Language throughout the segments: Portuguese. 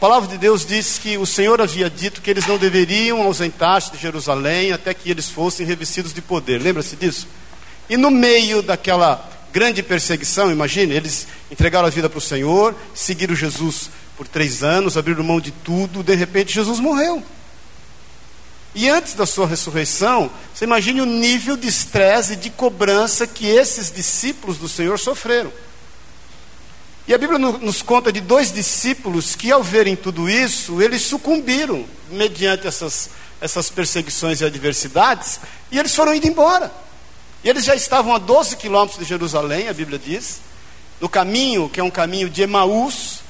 palavra de Deus diz que o Senhor havia dito que eles não deveriam ausentar-se de Jerusalém até que eles fossem revestidos de poder. Lembra-se disso? E no meio daquela grande perseguição, imagine, eles entregaram a vida para o Senhor, seguiram Jesus por três anos, abriram mão de tudo, de repente Jesus morreu. E antes da sua ressurreição, você imagine o nível de estresse e de cobrança que esses discípulos do Senhor sofreram. E a Bíblia nos conta de dois discípulos que, ao verem tudo isso, eles sucumbiram mediante essas, essas perseguições e adversidades, e eles foram indo embora. E eles já estavam a 12 quilômetros de Jerusalém, a Bíblia diz, no caminho que é um caminho de Emaús.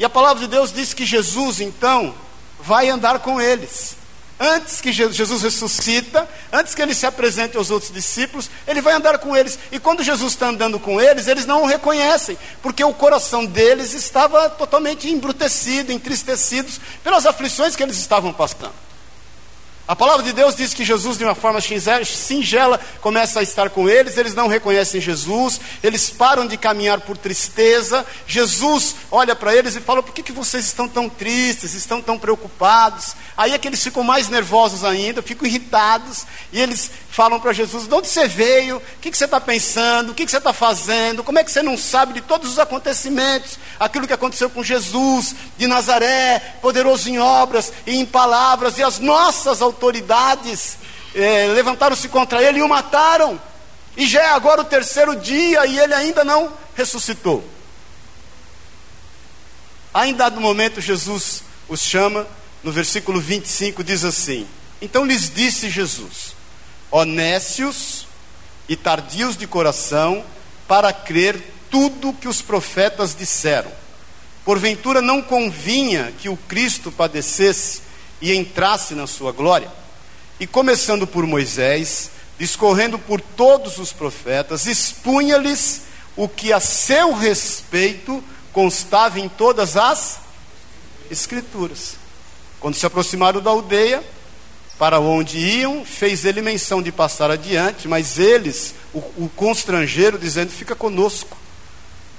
E a palavra de Deus diz que Jesus, então, vai andar com eles. Antes que Jesus ressuscita, antes que ele se apresente aos outros discípulos, ele vai andar com eles. E quando Jesus está andando com eles, eles não o reconhecem, porque o coração deles estava totalmente embrutecido, entristecidos pelas aflições que eles estavam passando. A palavra de Deus diz que Jesus, de uma forma singela, começa a estar com eles, eles não reconhecem Jesus, eles param de caminhar por tristeza. Jesus olha para eles e fala: Por que, que vocês estão tão tristes, estão tão preocupados? Aí é que eles ficam mais nervosos ainda, ficam irritados, e eles falam para Jesus: De onde você veio? O que, que você está pensando? O que, que você está fazendo? Como é que você não sabe de todos os acontecimentos? Aquilo que aconteceu com Jesus de Nazaré, poderoso em obras e em palavras, e as nossas autoridades autoridades é, levantaram-se contra ele e o mataram. E já é agora o terceiro dia e ele ainda não ressuscitou. Em dado momento, Jesus os chama, no versículo 25 diz assim: Então lhes disse Jesus: Honécios e tardios de coração, para crer tudo que os profetas disseram. Porventura não convinha que o Cristo padecesse e entrasse na sua glória. E começando por Moisés, discorrendo por todos os profetas, expunha-lhes o que a seu respeito constava em todas as Escrituras. Quando se aproximaram da aldeia, para onde iam, fez ele menção de passar adiante, mas eles, o, o constrangeram, dizendo: Fica conosco,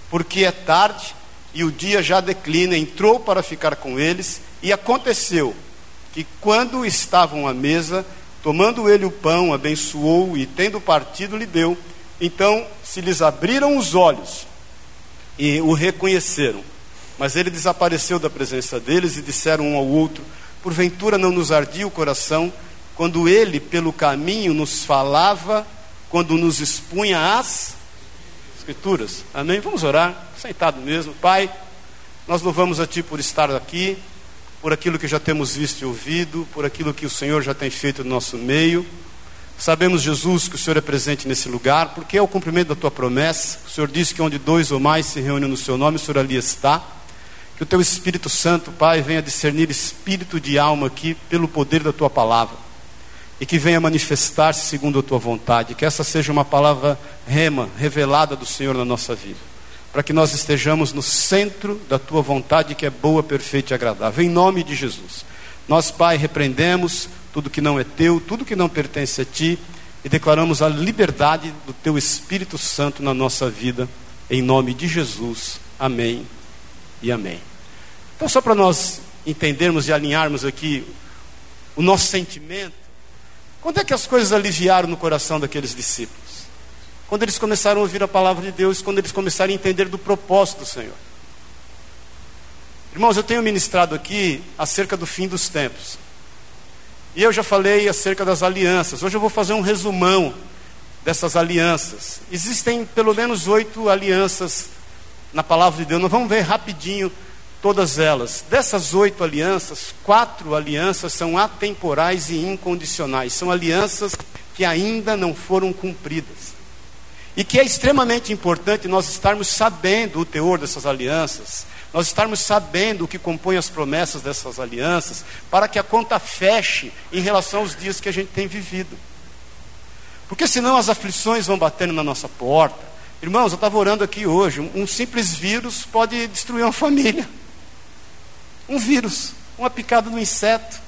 porque é tarde e o dia já declina. Entrou para ficar com eles, e aconteceu que quando estavam à mesa, tomando ele o pão, abençoou e tendo partido lhe deu. Então se lhes abriram os olhos e o reconheceram. Mas ele desapareceu da presença deles e disseram um ao outro: Porventura não nos ardia o coração quando ele pelo caminho nos falava, quando nos expunha as Escrituras? Amém? Vamos orar, sentado mesmo. Pai, nós louvamos a Ti por estar aqui por aquilo que já temos visto e ouvido, por aquilo que o Senhor já tem feito no nosso meio. Sabemos, Jesus, que o Senhor é presente nesse lugar, porque é o cumprimento da tua promessa. O Senhor disse que onde dois ou mais se reúnem no seu nome, o Senhor ali está. Que o teu Espírito Santo, Pai, venha discernir espírito de alma aqui pelo poder da tua palavra. E que venha manifestar-se segundo a tua vontade. Que essa seja uma palavra rema, revelada do Senhor na nossa vida para que nós estejamos no centro da tua vontade, que é boa, perfeita e agradável. Em nome de Jesus. Nós, Pai, repreendemos tudo que não é teu, tudo que não pertence a ti, e declaramos a liberdade do teu Espírito Santo na nossa vida, em nome de Jesus. Amém e amém. Então, só para nós entendermos e alinharmos aqui o nosso sentimento, quando é que as coisas aliviaram no coração daqueles discípulos? Quando eles começaram a ouvir a palavra de Deus, quando eles começaram a entender do propósito do Senhor. Irmãos, eu tenho ministrado aqui acerca do fim dos tempos. E eu já falei acerca das alianças. Hoje eu vou fazer um resumão dessas alianças. Existem pelo menos oito alianças na palavra de Deus. Nós vamos ver rapidinho todas elas. Dessas oito alianças, quatro alianças são atemporais e incondicionais. São alianças que ainda não foram cumpridas. E que é extremamente importante nós estarmos sabendo o teor dessas alianças, nós estarmos sabendo o que compõe as promessas dessas alianças, para que a conta feche em relação aos dias que a gente tem vivido. Porque senão as aflições vão batendo na nossa porta. Irmãos, eu estava orando aqui hoje, um simples vírus pode destruir uma família. Um vírus, uma picada do inseto.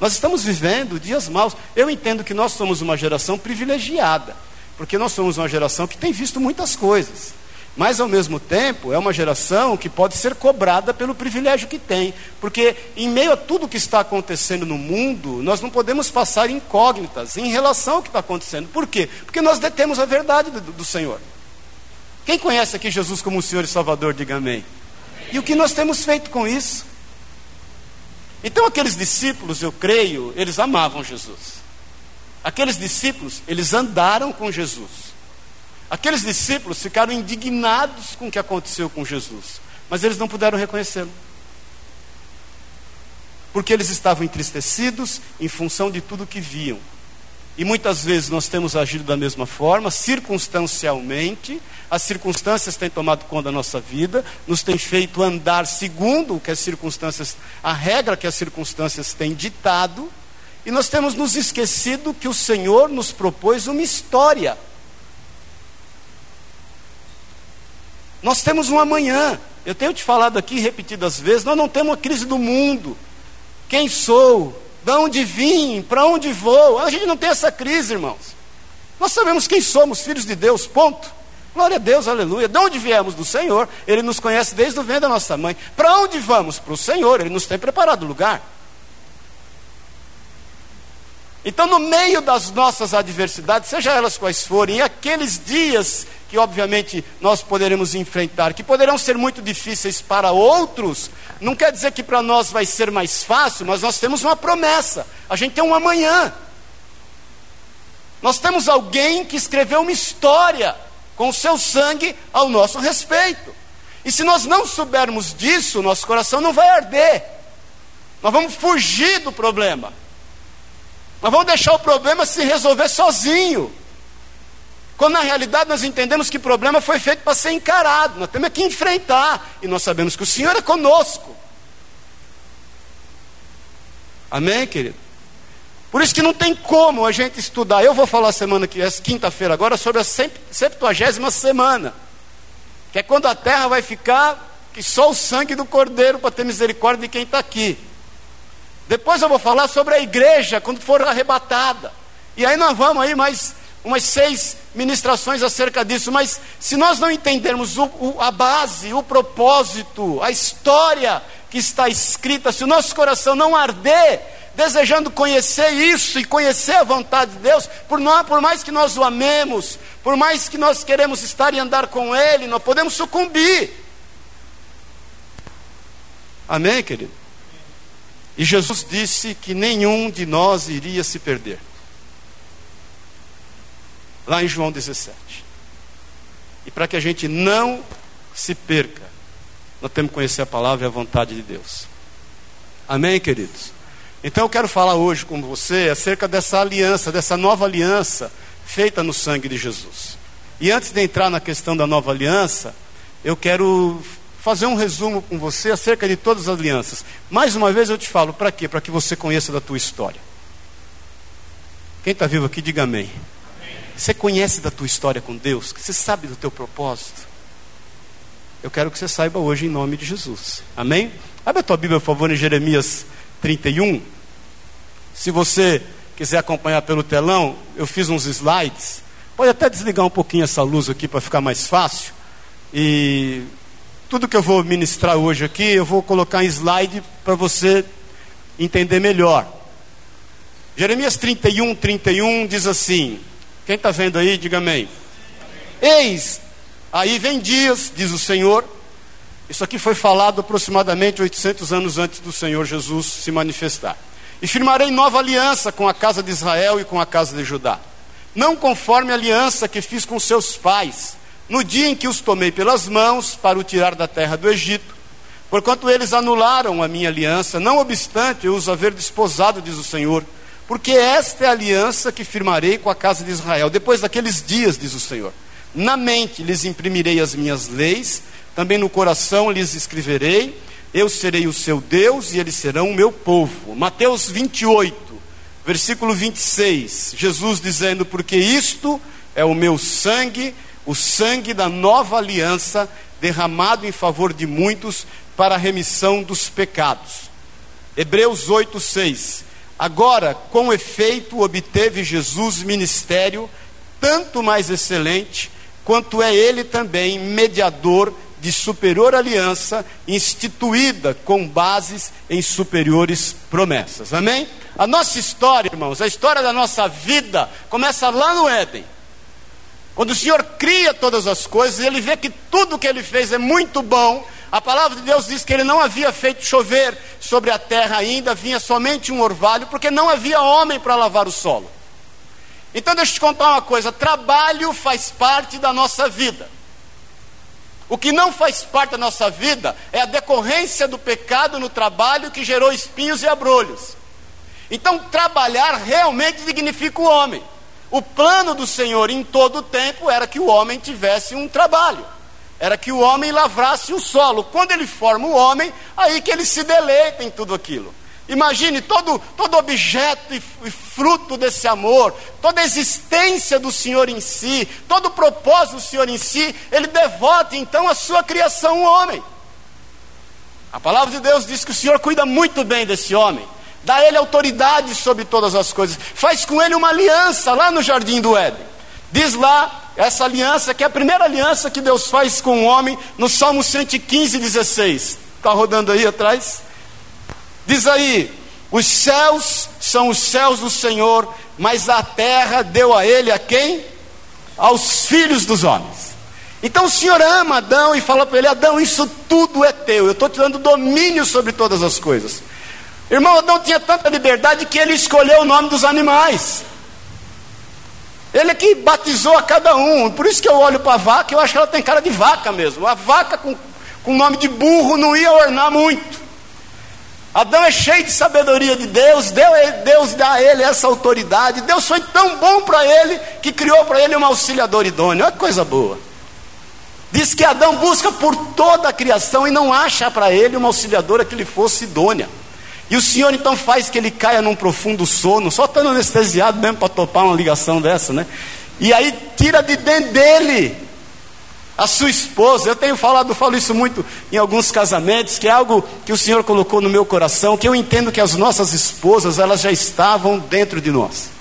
Nós estamos vivendo dias maus. Eu entendo que nós somos uma geração privilegiada porque nós somos uma geração que tem visto muitas coisas. Mas, ao mesmo tempo, é uma geração que pode ser cobrada pelo privilégio que tem. Porque, em meio a tudo que está acontecendo no mundo, nós não podemos passar incógnitas em relação ao que está acontecendo. Por quê? Porque nós detemos a verdade do, do Senhor. Quem conhece aqui Jesus como o Senhor e Salvador, diga amém. E o que nós temos feito com isso? Então, aqueles discípulos, eu creio, eles amavam Jesus. Aqueles discípulos, eles andaram com Jesus. Aqueles discípulos ficaram indignados com o que aconteceu com Jesus, mas eles não puderam reconhecê-lo. Porque eles estavam entristecidos em função de tudo que viam. E muitas vezes nós temos agido da mesma forma, circunstancialmente, as circunstâncias têm tomado conta da nossa vida, nos têm feito andar segundo o que as circunstâncias, a regra que as circunstâncias têm ditado, e nós temos nos esquecido que o Senhor nos propôs uma história Nós temos um amanhã. Eu tenho te falado aqui repetidas vezes: nós não temos uma crise do mundo. Quem sou? De onde vim? Para onde vou? A gente não tem essa crise, irmãos. Nós sabemos quem somos, filhos de Deus, ponto. Glória a Deus, aleluia. De onde viemos? Do Senhor. Ele nos conhece desde o ventre da nossa mãe. Para onde vamos? Para o Senhor. Ele nos tem preparado lugar. Então, no meio das nossas adversidades, seja elas quais forem, e aqueles dias que obviamente nós poderemos enfrentar, que poderão ser muito difíceis para outros, não quer dizer que para nós vai ser mais fácil, mas nós temos uma promessa, a gente tem um amanhã. Nós temos alguém que escreveu uma história com o seu sangue ao nosso respeito. E se nós não soubermos disso, nosso coração não vai arder. Nós vamos fugir do problema. Nós vamos deixar o problema se resolver sozinho. Quando na realidade nós entendemos que o problema foi feito para ser encarado, nós temos que enfrentar, e nós sabemos que o Senhor é conosco. Amém, querido? Por isso que não tem como a gente estudar. Eu vou falar semana que é quinta-feira agora sobre a septuagésima semana, que é quando a terra vai ficar que só o sangue do Cordeiro para ter misericórdia de quem está aqui. Depois eu vou falar sobre a igreja quando for arrebatada. E aí nós vamos aí mais umas seis ministrações acerca disso, mas se nós não entendermos o, o, a base, o propósito, a história que está escrita, se o nosso coração não arder, desejando conhecer isso e conhecer a vontade de Deus, por, nós, por mais que nós o amemos, por mais que nós queremos estar e andar com Ele, nós podemos sucumbir. Amém, querido? E Jesus disse que nenhum de nós iria se perder lá em João 17. E para que a gente não se perca, nós temos que conhecer a palavra e a vontade de Deus. Amém, queridos? Então eu quero falar hoje com você acerca dessa aliança, dessa nova aliança feita no sangue de Jesus. E antes de entrar na questão da nova aliança, eu quero fazer um resumo com você acerca de todas as alianças. Mais uma vez eu te falo, para quê? Para que você conheça da tua história. Quem está vivo aqui, diga amém. Você conhece da tua história com Deus? Você sabe do teu propósito? Eu quero que você saiba hoje em nome de Jesus. Amém? Abre a tua Bíblia, por favor, em Jeremias 31. Se você quiser acompanhar pelo telão, eu fiz uns slides. Pode até desligar um pouquinho essa luz aqui para ficar mais fácil. E tudo que eu vou ministrar hoje aqui, eu vou colocar em slide para você entender melhor. Jeremias 31, 31 diz assim: quem está vendo aí, diga amém. Eis, aí vem dias, diz o Senhor. Isso aqui foi falado aproximadamente 800 anos antes do Senhor Jesus se manifestar. E firmarei nova aliança com a casa de Israel e com a casa de Judá. Não conforme a aliança que fiz com seus pais, no dia em que os tomei pelas mãos para o tirar da terra do Egito. Porquanto eles anularam a minha aliança, não obstante eu os haver desposado, diz o Senhor porque esta é a aliança que firmarei com a casa de Israel. Depois daqueles dias, diz o Senhor, na mente lhes imprimirei as minhas leis, também no coração lhes escreverei, eu serei o seu Deus e eles serão o meu povo. Mateus 28, versículo 26, Jesus dizendo: Porque isto é o meu sangue, o sangue da nova aliança, derramado em favor de muitos para a remissão dos pecados. Hebreus 8, 6 Agora, com efeito, obteve Jesus ministério tanto mais excelente, quanto é ele também mediador de superior aliança, instituída com bases em superiores promessas. Amém? A nossa história, irmãos, a história da nossa vida, começa lá no Éden. Quando o Senhor cria todas as coisas, ele vê que tudo que ele fez é muito bom. A palavra de Deus diz que ele não havia feito chover sobre a terra ainda, vinha somente um orvalho, porque não havia homem para lavar o solo. Então, deixa eu te contar uma coisa: trabalho faz parte da nossa vida. O que não faz parte da nossa vida é a decorrência do pecado no trabalho que gerou espinhos e abrolhos. Então, trabalhar realmente dignifica o homem. O plano do Senhor em todo o tempo era que o homem tivesse um trabalho, era que o homem lavrasse o solo. Quando ele forma o homem, aí que ele se deleita em tudo aquilo. Imagine todo, todo objeto e, fruto desse amor, toda a existência do Senhor em si, todo o propósito do Senhor em si, ele devota então a sua criação, o homem. A palavra de Deus diz que o Senhor cuida muito bem desse homem, dá ele autoridade sobre todas as coisas, faz com ele uma aliança lá no jardim do Éden. Diz lá essa aliança, que é a primeira aliança que Deus faz com o homem, no Salmo 115, 16. Está rodando aí atrás? Diz aí: os céus são os céus do Senhor, mas a terra deu a ele a quem? Aos filhos dos homens. Então o Senhor ama Adão e fala para ele: Adão, isso tudo é teu, eu estou te dando domínio sobre todas as coisas. Irmão, Adão tinha tanta liberdade que ele escolheu o nome dos animais. Ele é que batizou a cada um. Por isso que eu olho para a vaca, eu acho que ela tem cara de vaca mesmo. A vaca com, com nome de burro não ia ornar muito. Adão é cheio de sabedoria de Deus, Deus dá a ele essa autoridade. Deus foi tão bom para ele que criou para ele um auxiliador idôneo. Olha que coisa boa. Diz que Adão busca por toda a criação e não acha para ele uma auxiliadora que lhe fosse idônea. E o Senhor então faz que ele caia num profundo sono, só estando anestesiado mesmo para topar uma ligação dessa, né? E aí tira de dentro dele a sua esposa. Eu tenho falado, falo isso muito em alguns casamentos, que é algo que o Senhor colocou no meu coração, que eu entendo que as nossas esposas, elas já estavam dentro de nós.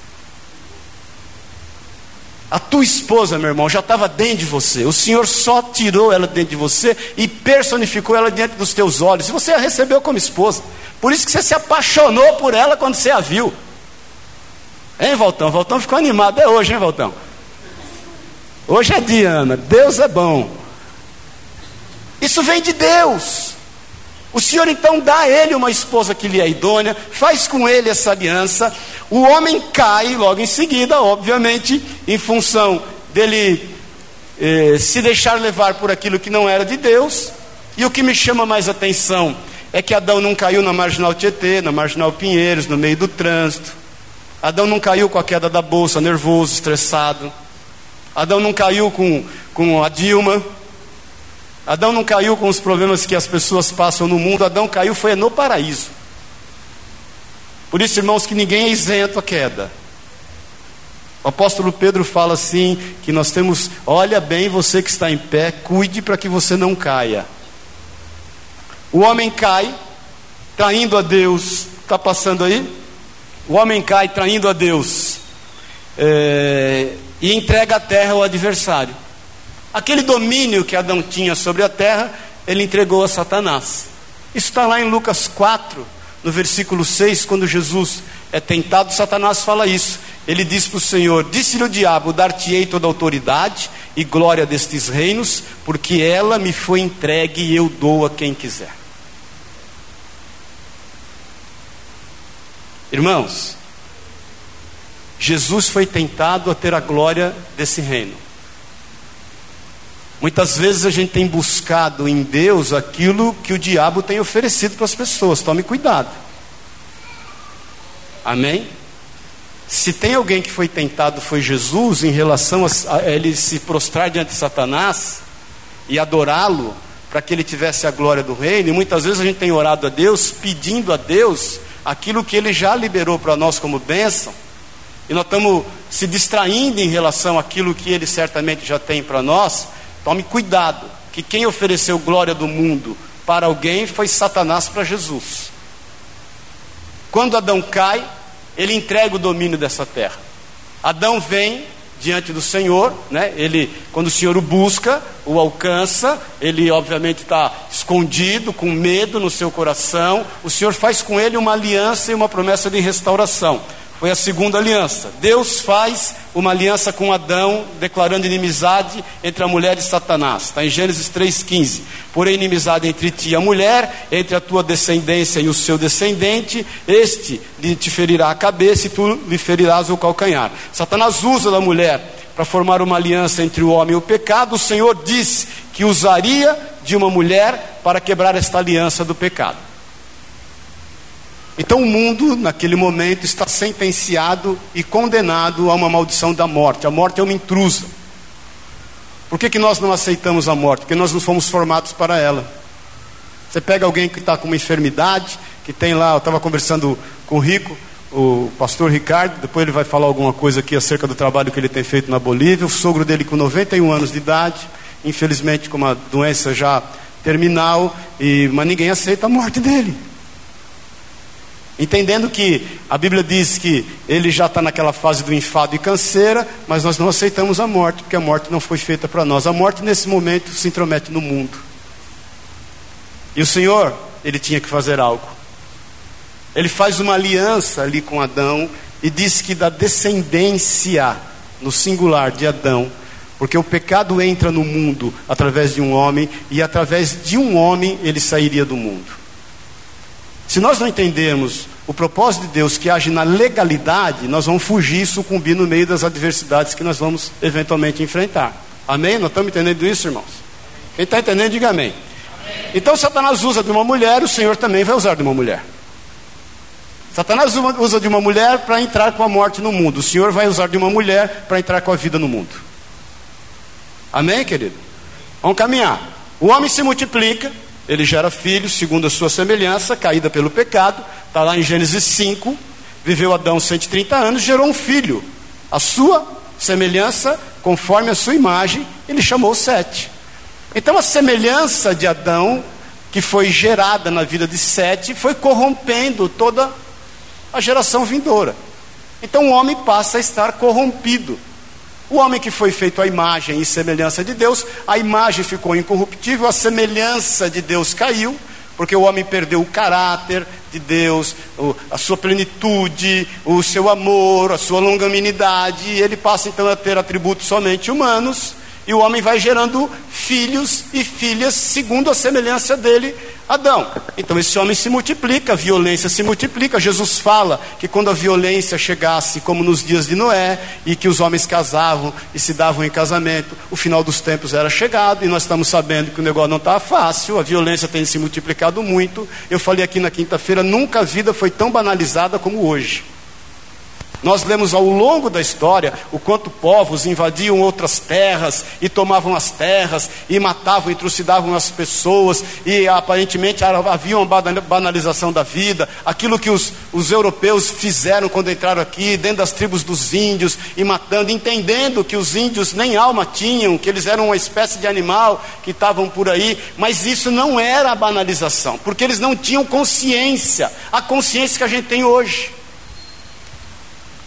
A tua esposa, meu irmão, já estava dentro de você. O Senhor só tirou ela dentro de você e personificou ela diante dos teus olhos. E você a recebeu como esposa. Por isso que você se apaixonou por ela quando você a viu. Hein, Valtão? Valtão ficou animado. É hoje, hein, Valtão? Hoje é Diana, Deus é bom. Isso vem de Deus. O Senhor então dá a ele uma esposa que lhe é idônea, faz com ele essa aliança. O homem cai logo em seguida, obviamente, em função dele eh, se deixar levar por aquilo que não era de Deus. E o que me chama mais atenção é que Adão não caiu na marginal Tietê, na marginal Pinheiros, no meio do trânsito. Adão não caiu com a queda da bolsa, nervoso, estressado. Adão não caiu com, com a Dilma. Adão não caiu com os problemas que as pessoas passam no mundo. Adão caiu foi no paraíso. Por isso, irmãos, que ninguém é isento à queda. O apóstolo Pedro fala assim: que nós temos, olha bem você que está em pé, cuide para que você não caia. O homem cai, traindo a Deus, está passando aí? O homem cai traindo a Deus. É, e entrega a terra ao adversário. Aquele domínio que Adão tinha sobre a terra, ele entregou a Satanás. Isso está lá em Lucas 4, no versículo 6, quando Jesus é tentado, Satanás fala isso. Ele diz para o Senhor: Disse-lhe o diabo: Dar-te-ei toda a autoridade e glória destes reinos, porque ela me foi entregue e eu dou a quem quiser. Irmãos, Jesus foi tentado a ter a glória desse reino. Muitas vezes a gente tem buscado em Deus aquilo que o diabo tem oferecido para as pessoas. Tome cuidado. Amém? Se tem alguém que foi tentado, foi Jesus, em relação a, ele se prostrar diante de Satanás e adorá-lo, para que ele tivesse a glória do reino, e muitas vezes a gente tem orado a Deus, pedindo a Deus aquilo que ele já liberou para nós como bênção e nós estamos se distraindo em relação àquilo que Ele certamente já tem para nós, tome cuidado, que quem ofereceu glória do mundo para alguém foi Satanás para Jesus. Quando Adão cai, ele entrega o domínio dessa terra. Adão vem diante do Senhor, né? Ele, quando o Senhor o busca, o alcança, ele obviamente está escondido, com medo no seu coração. O Senhor faz com ele uma aliança e uma promessa de restauração. Foi a segunda aliança. Deus faz uma aliança com Adão, declarando inimizade entre a mulher e Satanás. Está em Gênesis 3,15. Porém, inimizade entre ti e a mulher, entre a tua descendência e o seu descendente, este lhe te ferirá a cabeça e tu lhe ferirás o calcanhar. Satanás usa da mulher para formar uma aliança entre o homem e o pecado. O Senhor disse que usaria de uma mulher para quebrar esta aliança do pecado. Então o mundo, naquele momento, está sentenciado e condenado a uma maldição da morte. A morte é uma intrusa. Por que, que nós não aceitamos a morte? Porque nós não fomos formados para ela. Você pega alguém que está com uma enfermidade, que tem lá, eu estava conversando com o Rico, o pastor Ricardo, depois ele vai falar alguma coisa aqui acerca do trabalho que ele tem feito na Bolívia. O sogro dele com 91 anos de idade, infelizmente com uma doença já terminal, e, mas ninguém aceita a morte dele. Entendendo que a Bíblia diz que ele já está naquela fase do enfado e canseira, mas nós não aceitamos a morte, porque a morte não foi feita para nós. A morte, nesse momento, se intromete no mundo. E o Senhor, ele tinha que fazer algo. Ele faz uma aliança ali com Adão e diz que da descendência, no singular de Adão, porque o pecado entra no mundo através de um homem, e através de um homem ele sairia do mundo. Se nós não entendermos o propósito de Deus que age na legalidade, nós vamos fugir e sucumbir no meio das adversidades que nós vamos eventualmente enfrentar. Amém? Nós estamos entendendo isso, irmãos? Quem está entendendo, diga amém. amém. Então Satanás usa de uma mulher, o Senhor também vai usar de uma mulher. Satanás usa de uma mulher para entrar com a morte no mundo. O Senhor vai usar de uma mulher para entrar com a vida no mundo. Amém, querido? Vamos caminhar. O homem se multiplica, ele gera filhos segundo a sua semelhança, caída pelo pecado. Está lá em Gênesis 5. Viveu Adão 130 anos, gerou um filho. A sua semelhança, conforme a sua imagem, ele chamou Sete. Então a semelhança de Adão, que foi gerada na vida de Sete, foi corrompendo toda a geração vindoura. Então o homem passa a estar corrompido. O homem que foi feito à imagem e semelhança de Deus, a imagem ficou incorruptível, a semelhança de Deus caiu, porque o homem perdeu o caráter de Deus, a sua plenitude, o seu amor, a sua longanimidade, e ele passa então a ter atributos somente humanos, e o homem vai gerando filhos e filhas segundo a semelhança dele, Adão. Então esse homem se multiplica, a violência se multiplica. Jesus fala que quando a violência chegasse, como nos dias de Noé, e que os homens casavam e se davam em casamento, o final dos tempos era chegado, e nós estamos sabendo que o negócio não está fácil, a violência tem se multiplicado muito. Eu falei aqui na quinta-feira, nunca a vida foi tão banalizada como hoje. Nós lemos ao longo da história o quanto povos invadiam outras terras e tomavam as terras e matavam e trucidavam as pessoas e aparentemente havia uma banalização da vida. Aquilo que os, os europeus fizeram quando entraram aqui, dentro das tribos dos índios e matando, entendendo que os índios nem alma tinham, que eles eram uma espécie de animal que estavam por aí, mas isso não era a banalização, porque eles não tinham consciência, a consciência que a gente tem hoje.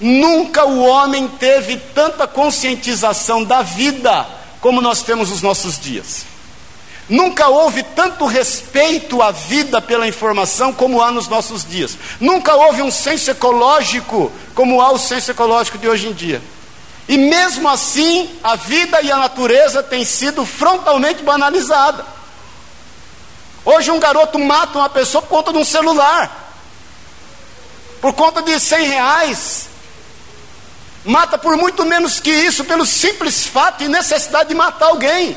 Nunca o homem teve tanta conscientização da vida como nós temos nos nossos dias. Nunca houve tanto respeito à vida pela informação como há nos nossos dias. Nunca houve um senso ecológico como há o senso ecológico de hoje em dia. E mesmo assim, a vida e a natureza têm sido frontalmente banalizada. Hoje um garoto mata uma pessoa por conta de um celular, por conta de 100 reais, Mata por muito menos que isso, pelo simples fato e necessidade de matar alguém.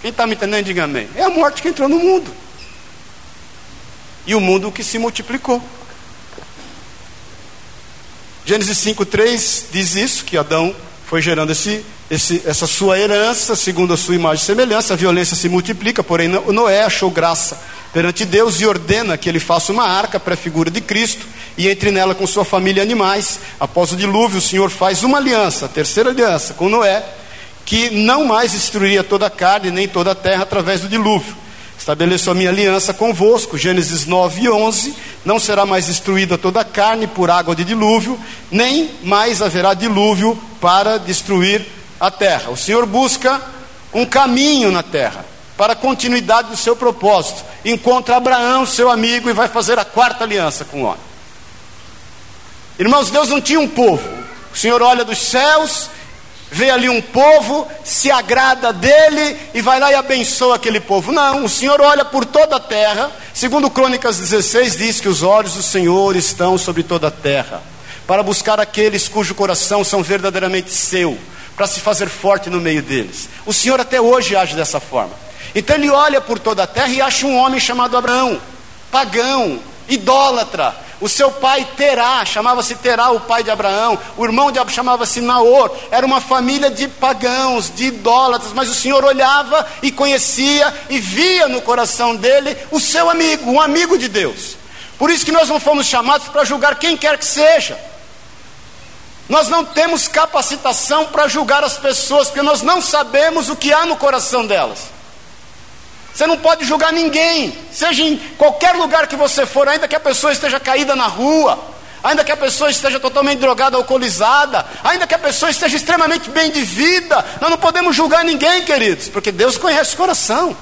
Quem está me entendendo, diga amém. É a morte que entrou no mundo. E o mundo que se multiplicou. Gênesis 5,3 diz isso: que Adão foi gerando esse, esse, essa sua herança, segundo a sua imagem e semelhança. A violência se multiplica, porém Noé achou graça perante Deus e ordena que ele faça uma arca, pré-figura de Cristo, e entre nela com sua família e animais. Após o dilúvio, o Senhor faz uma aliança, a terceira aliança, com Noé, que não mais destruiria toda a carne nem toda a terra através do dilúvio. Estabeleço a minha aliança convosco, Gênesis 9 e 11. Não será mais destruída toda a carne por água de dilúvio, nem mais haverá dilúvio para destruir a terra. O Senhor busca um caminho na terra para a continuidade do seu propósito. Encontra Abraão, seu amigo, e vai fazer a quarta aliança com o homem. Irmãos, Deus não tinha um povo. O Senhor olha dos céus vê ali um povo, se agrada dele e vai lá e abençoa aquele povo. Não, o Senhor olha por toda a terra. Segundo Crônicas 16 diz que os olhos do Senhor estão sobre toda a terra, para buscar aqueles cujo coração são verdadeiramente seu, para se fazer forte no meio deles. O Senhor até hoje age dessa forma. Então ele olha por toda a terra e acha um homem chamado Abraão, pagão, idólatra, o seu pai Terá, chamava-se Terá, o pai de Abraão. O irmão de Abraão chamava-se Naor. Era uma família de pagãos, de idólatras, mas o Senhor olhava e conhecia e via no coração dele o seu amigo, um amigo de Deus. Por isso que nós não fomos chamados para julgar quem quer que seja. Nós não temos capacitação para julgar as pessoas, porque nós não sabemos o que há no coração delas. Você não pode julgar ninguém, seja em qualquer lugar que você for, ainda que a pessoa esteja caída na rua, ainda que a pessoa esteja totalmente drogada, alcoolizada, ainda que a pessoa esteja extremamente bem de vida, nós não podemos julgar ninguém, queridos, porque Deus conhece o coração.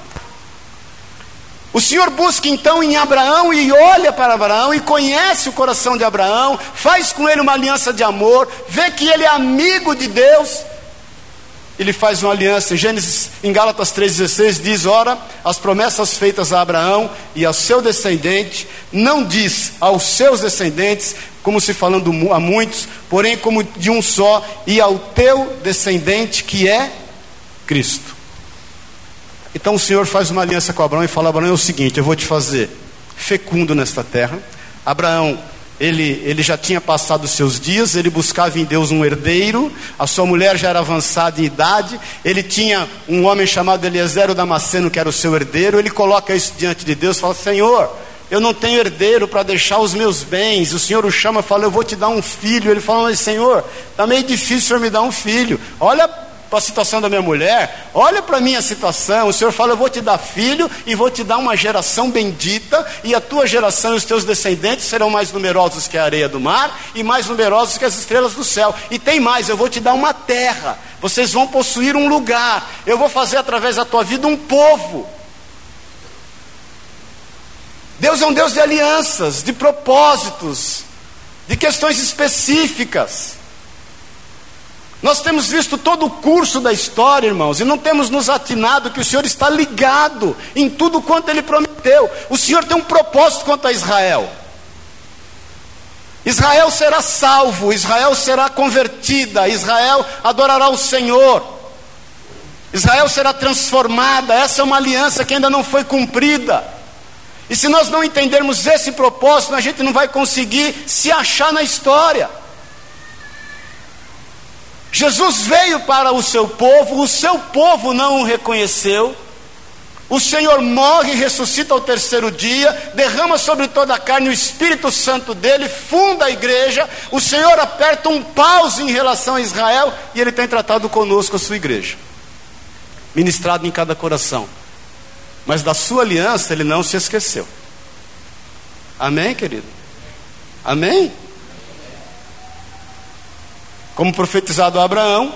O Senhor busca então em Abraão e olha para Abraão e conhece o coração de Abraão, faz com ele uma aliança de amor, vê que ele é amigo de Deus ele faz uma aliança. Em Gênesis, em Gálatas 3,16 diz: Ora, as promessas feitas a Abraão e ao seu descendente, não diz aos seus descendentes, como se falando a muitos, porém como de um só, e ao teu descendente que é Cristo. Então o Senhor faz uma aliança com Abraão e fala: Abraão, é o seguinte, eu vou te fazer fecundo nesta terra. Abraão ele, ele já tinha passado os seus dias, ele buscava em Deus um herdeiro, a sua mulher já era avançada em idade, ele tinha um homem chamado Eliezer Damasceno, que era o seu herdeiro, ele coloca isso diante de Deus fala: Senhor, eu não tenho herdeiro para deixar os meus bens. O Senhor o chama e fala: Eu vou te dar um filho. Ele fala: Mas Senhor, está meio difícil o Senhor me dar um filho. Olha para a situação da minha mulher, olha para a minha situação. O Senhor fala: Eu vou te dar filho e vou te dar uma geração bendita, e a tua geração e os teus descendentes serão mais numerosos que a areia do mar e mais numerosos que as estrelas do céu. E tem mais: eu vou te dar uma terra, vocês vão possuir um lugar, eu vou fazer através da tua vida um povo. Deus é um Deus de alianças, de propósitos, de questões específicas. Nós temos visto todo o curso da história, irmãos, e não temos nos atinado que o Senhor está ligado em tudo quanto Ele prometeu. O Senhor tem um propósito quanto a Israel. Israel será salvo, Israel será convertida, Israel adorará o Senhor, Israel será transformada. Essa é uma aliança que ainda não foi cumprida. E se nós não entendermos esse propósito, a gente não vai conseguir se achar na história. Jesus veio para o seu povo, o seu povo não o reconheceu. O Senhor morre e ressuscita ao terceiro dia, derrama sobre toda a carne o Espírito Santo dele, funda a igreja. O Senhor aperta um pause em relação a Israel e ele tem tratado conosco a sua igreja, ministrado em cada coração. Mas da sua aliança ele não se esqueceu. Amém, querido? Amém? Como profetizado a Abraão,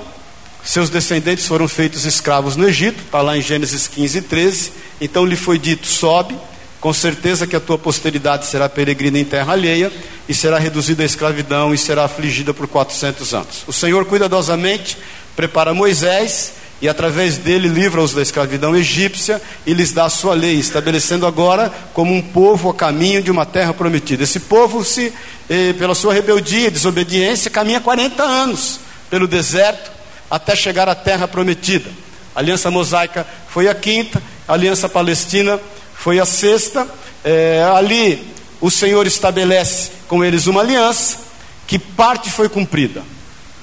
seus descendentes foram feitos escravos no Egito, está lá em Gênesis 15, 13. Então lhe foi dito: sobe, com certeza que a tua posteridade será peregrina em terra alheia, e será reduzida à escravidão e será afligida por 400 anos. O Senhor cuidadosamente prepara Moisés e através dele livra-os da escravidão egípcia e lhes dá a sua lei, estabelecendo agora como um povo a caminho de uma terra prometida. Esse povo, se, eh, pela sua rebeldia e desobediência, caminha 40 anos pelo deserto até chegar à terra prometida. A aliança mosaica foi a quinta, a aliança palestina foi a sexta. Eh, ali o Senhor estabelece com eles uma aliança, que parte foi cumprida.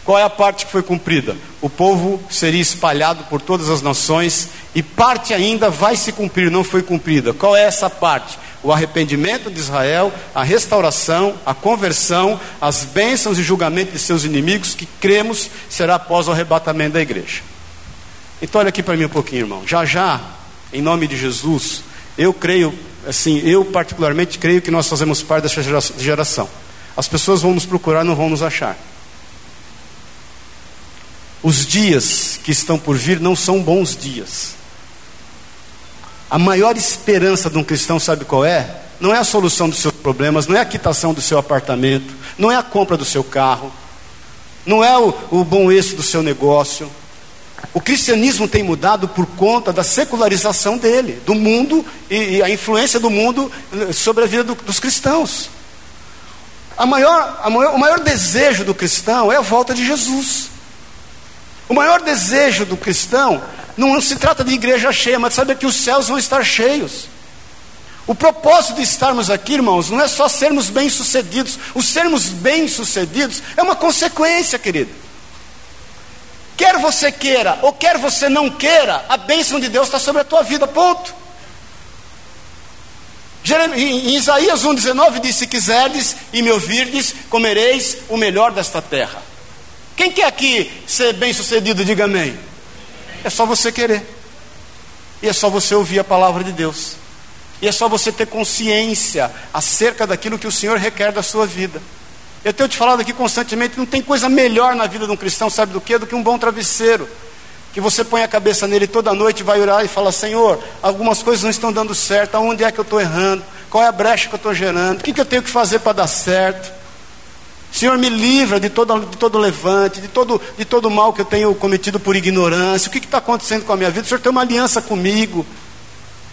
Qual é a parte que foi cumprida? O povo seria espalhado por todas as nações e parte ainda vai se cumprir, não foi cumprida. Qual é essa parte? O arrependimento de Israel, a restauração, a conversão, as bênçãos e julgamento de seus inimigos, que cremos será após o arrebatamento da igreja. Então, olha aqui para mim um pouquinho, irmão. Já já, em nome de Jesus, Eu creio, assim, eu particularmente creio que nós fazemos parte dessa geração. As pessoas vão nos procurar, não vão nos achar. Os dias que estão por vir não são bons dias. A maior esperança de um cristão, sabe qual é? Não é a solução dos seus problemas, não é a quitação do seu apartamento, não é a compra do seu carro, não é o, o bom êxito do seu negócio. O cristianismo tem mudado por conta da secularização dele, do mundo e, e a influência do mundo eh, sobre a vida do, dos cristãos. A maior, a maior, o maior desejo do cristão é a volta de Jesus. O maior desejo do cristão não se trata de igreja cheia, mas de saber que os céus vão estar cheios. O propósito de estarmos aqui, irmãos, não é só sermos bem-sucedidos. O sermos bem-sucedidos é uma consequência, querido. Quer você queira ou quer você não queira, a bênção de Deus está sobre a tua vida, ponto. Em Isaías 1,19 diz: Se quiserdes e me ouvirdes, comereis o melhor desta terra. Quem quer aqui ser bem-sucedido, diga amém. É só você querer. E é só você ouvir a palavra de Deus. E é só você ter consciência acerca daquilo que o Senhor requer da sua vida. Eu tenho te falado aqui constantemente, não tem coisa melhor na vida de um cristão, sabe do que? Do que um bom travesseiro. Que você põe a cabeça nele toda noite, vai orar e fala: Senhor, algumas coisas não estão dando certo, aonde é que eu estou errando? Qual é a brecha que eu estou gerando? O que, que eu tenho que fazer para dar certo? Senhor, me livra de todo, de todo levante, de todo, de todo mal que eu tenho cometido por ignorância. O que está acontecendo com a minha vida? O Senhor tem uma aliança comigo.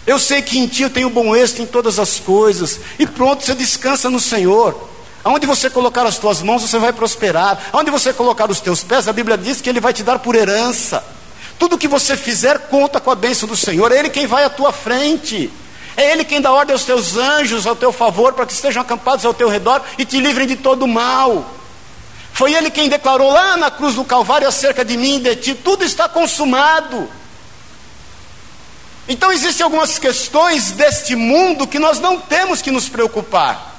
Eu sei que em Ti eu tenho bom êxito em todas as coisas. E pronto, você descansa no Senhor. Aonde você colocar as tuas mãos, você vai prosperar. Aonde você colocar os teus pés, a Bíblia diz que Ele vai te dar por herança. Tudo que você fizer, conta com a bênção do Senhor. É Ele quem vai à tua frente. É Ele quem dá ordem aos teus anjos ao teu favor, para que estejam acampados ao teu redor e te livrem de todo mal. Foi Ele quem declarou lá na cruz do Calvário acerca de mim e de ti: tudo está consumado. Então existem algumas questões deste mundo que nós não temos que nos preocupar.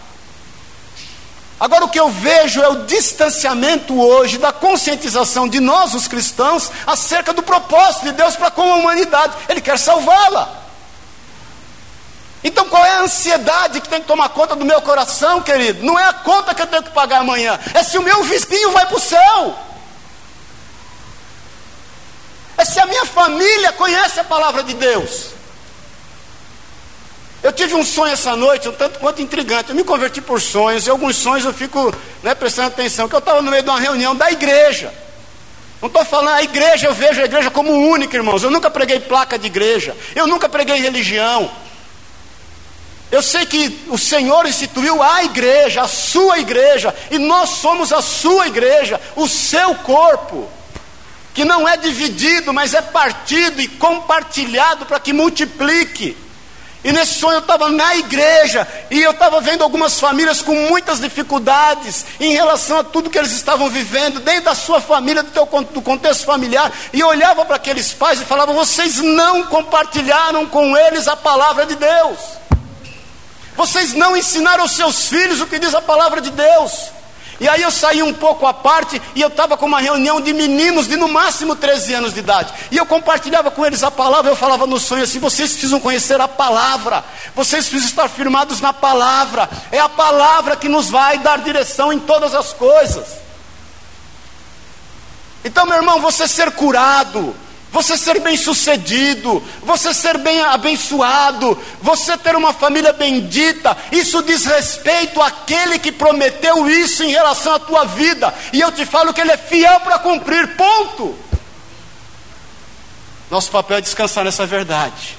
Agora, o que eu vejo é o distanciamento hoje da conscientização de nós, os cristãos, acerca do propósito de Deus para com a humanidade. Ele quer salvá-la. Então qual é a ansiedade que tem que tomar conta do meu coração, querido? Não é a conta que eu tenho que pagar amanhã, é se o meu vizinho vai para o céu. É se a minha família conhece a palavra de Deus. Eu tive um sonho essa noite, um tanto quanto intrigante. Eu me converti por sonhos, e alguns sonhos eu fico né, prestando atenção, que eu estava no meio de uma reunião da igreja. Não estou falando a igreja, eu vejo a igreja como única, irmãos. Eu nunca preguei placa de igreja, eu nunca preguei religião. Eu sei que o Senhor instituiu a igreja, a sua igreja, e nós somos a sua igreja, o seu corpo, que não é dividido, mas é partido e compartilhado para que multiplique. E nesse sonho eu estava na igreja e eu estava vendo algumas famílias com muitas dificuldades em relação a tudo que eles estavam vivendo, dentro da sua família, do, teu, do contexto familiar. E eu olhava para aqueles pais e falava: vocês não compartilharam com eles a palavra de Deus. Vocês não ensinaram aos seus filhos o que diz a palavra de Deus. E aí eu saí um pouco à parte e eu estava com uma reunião de meninos de no máximo 13 anos de idade. E eu compartilhava com eles a palavra, eu falava no sonho assim: vocês precisam conhecer a palavra, vocês precisam estar firmados na palavra. É a palavra que nos vai dar direção em todas as coisas. Então, meu irmão, você ser curado, você ser bem sucedido, você ser bem abençoado, você ter uma família bendita, isso diz respeito àquele que prometeu isso em relação à tua vida, e eu te falo que ele é fiel para cumprir, ponto. Nosso papel é descansar nessa verdade.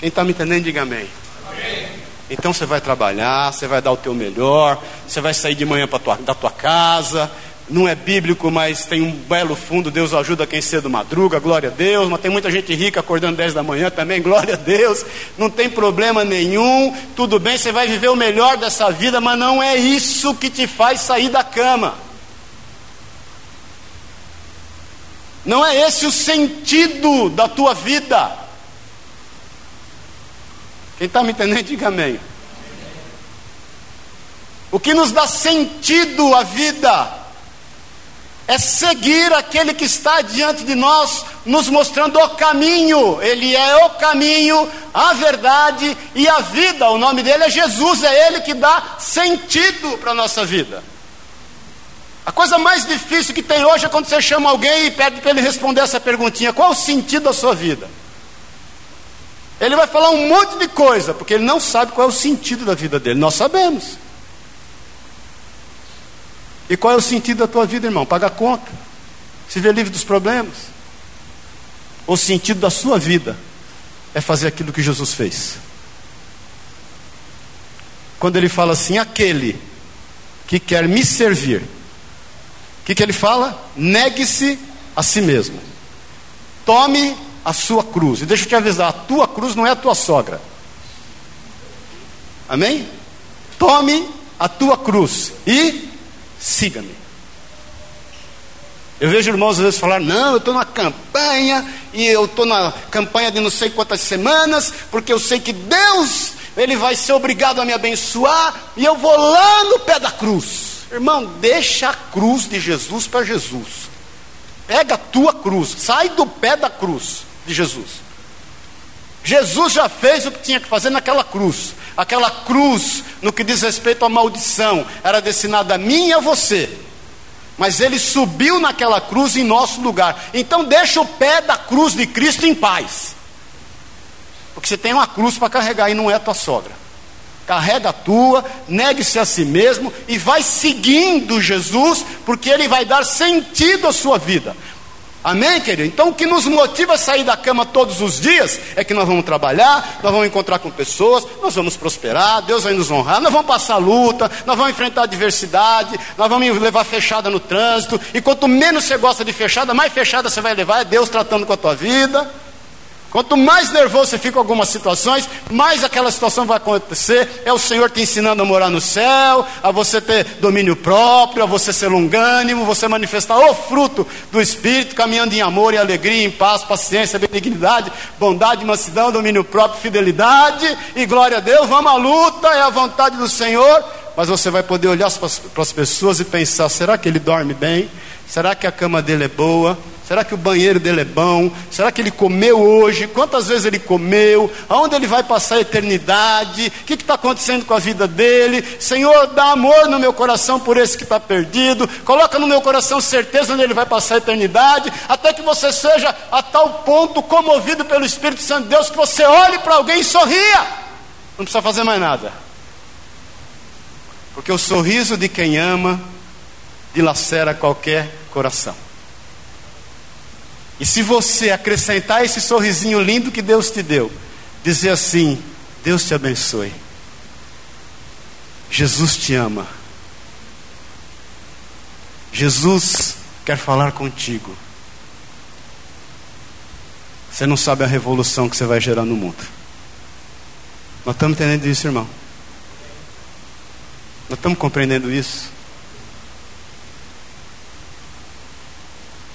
Quem está me entendendo, diga amém. amém. Então você vai trabalhar, você vai dar o teu melhor, você vai sair de manhã tua, da tua casa, não é bíblico, mas tem um belo fundo. Deus ajuda quem cedo madruga, glória a Deus. Mas tem muita gente rica acordando 10 da manhã também, glória a Deus. Não tem problema nenhum, tudo bem, você vai viver o melhor dessa vida, mas não é isso que te faz sair da cama. Não é esse o sentido da tua vida. Quem está me entendendo, diga amém. O que nos dá sentido à vida é seguir aquele que está diante de nós, nos mostrando o caminho. Ele é o caminho, a verdade e a vida. O nome dele é Jesus, é ele que dá sentido para a nossa vida. A coisa mais difícil que tem hoje é quando você chama alguém e pede para ele responder essa perguntinha: qual o sentido da sua vida? Ele vai falar um monte de coisa, porque ele não sabe qual é o sentido da vida dele. Nós sabemos. E qual é o sentido da tua vida, irmão? Pagar conta, se ver livre dos problemas. O sentido da sua vida é fazer aquilo que Jesus fez. Quando ele fala assim, aquele que quer me servir, o que, que ele fala? Negue-se a si mesmo. Tome a sua cruz. E deixa eu te avisar: a tua cruz não é a tua sogra. Amém? Tome a tua cruz e siga-me. Eu vejo irmãos às vezes falar: não, eu estou na campanha, e eu estou na campanha de não sei quantas semanas, porque eu sei que Deus, Ele vai ser obrigado a me abençoar, e eu vou lá no pé da cruz. Irmão, deixa a cruz de Jesus para Jesus. Pega a tua cruz, sai do pé da cruz de Jesus. Jesus já fez o que tinha que fazer naquela cruz. Aquela cruz, no que diz respeito à maldição, era destinada a mim e a você. Mas ele subiu naquela cruz em nosso lugar. Então deixa o pé da cruz de Cristo em paz. Porque você tem uma cruz para carregar e não é a tua sogra. Carrega a tua, negue-se a si mesmo e vai seguindo Jesus, porque ele vai dar sentido à sua vida. Amém, querido? Então o que nos motiva a sair da cama todos os dias é que nós vamos trabalhar, nós vamos encontrar com pessoas, nós vamos prosperar, Deus vai nos honrar, nós vamos passar luta, nós vamos enfrentar adversidade, nós vamos levar fechada no trânsito, e quanto menos você gosta de fechada, mais fechada você vai levar, é Deus tratando com a tua vida. Quanto mais nervoso você fica com algumas situações, mais aquela situação vai acontecer. É o Senhor te ensinando a morar no céu, a você ter domínio próprio, a você ser longânimo, você manifestar o fruto do Espírito, caminhando em amor e alegria, em paz, paciência, benignidade, bondade, mansidão, domínio próprio, fidelidade e glória a Deus. Vamos à luta, é a vontade do Senhor. Mas você vai poder olhar para as pessoas e pensar: será que ele dorme bem? Será que a cama dele é boa? Será que o banheiro dele é bom? Será que ele comeu hoje? Quantas vezes ele comeu? Aonde ele vai passar a eternidade? O que está acontecendo com a vida dele? Senhor, dá amor no meu coração por esse que está perdido. Coloca no meu coração certeza onde ele vai passar a eternidade. Até que você seja a tal ponto comovido pelo Espírito Santo de Deus que você olhe para alguém e sorria. Não precisa fazer mais nada. Porque o sorriso de quem ama dilacera qualquer coração. E se você acrescentar esse sorrisinho lindo que Deus te deu, dizer assim: Deus te abençoe. Jesus te ama. Jesus quer falar contigo. Você não sabe a revolução que você vai gerar no mundo. Nós estamos entendendo isso, irmão. Nós estamos compreendendo isso.